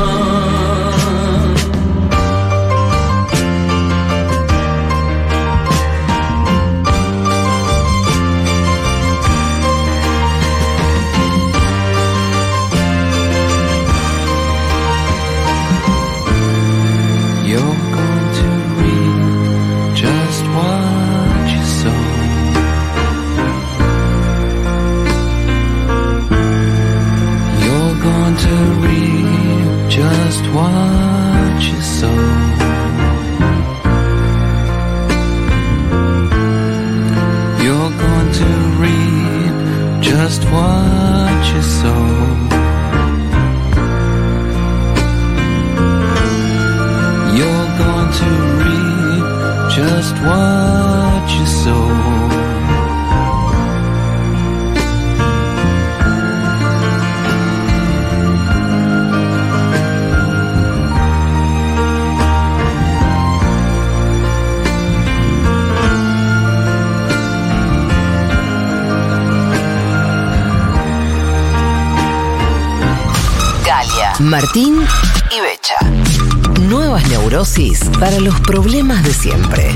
Martín y Becha. Nuevas neurosis para los problemas de siempre.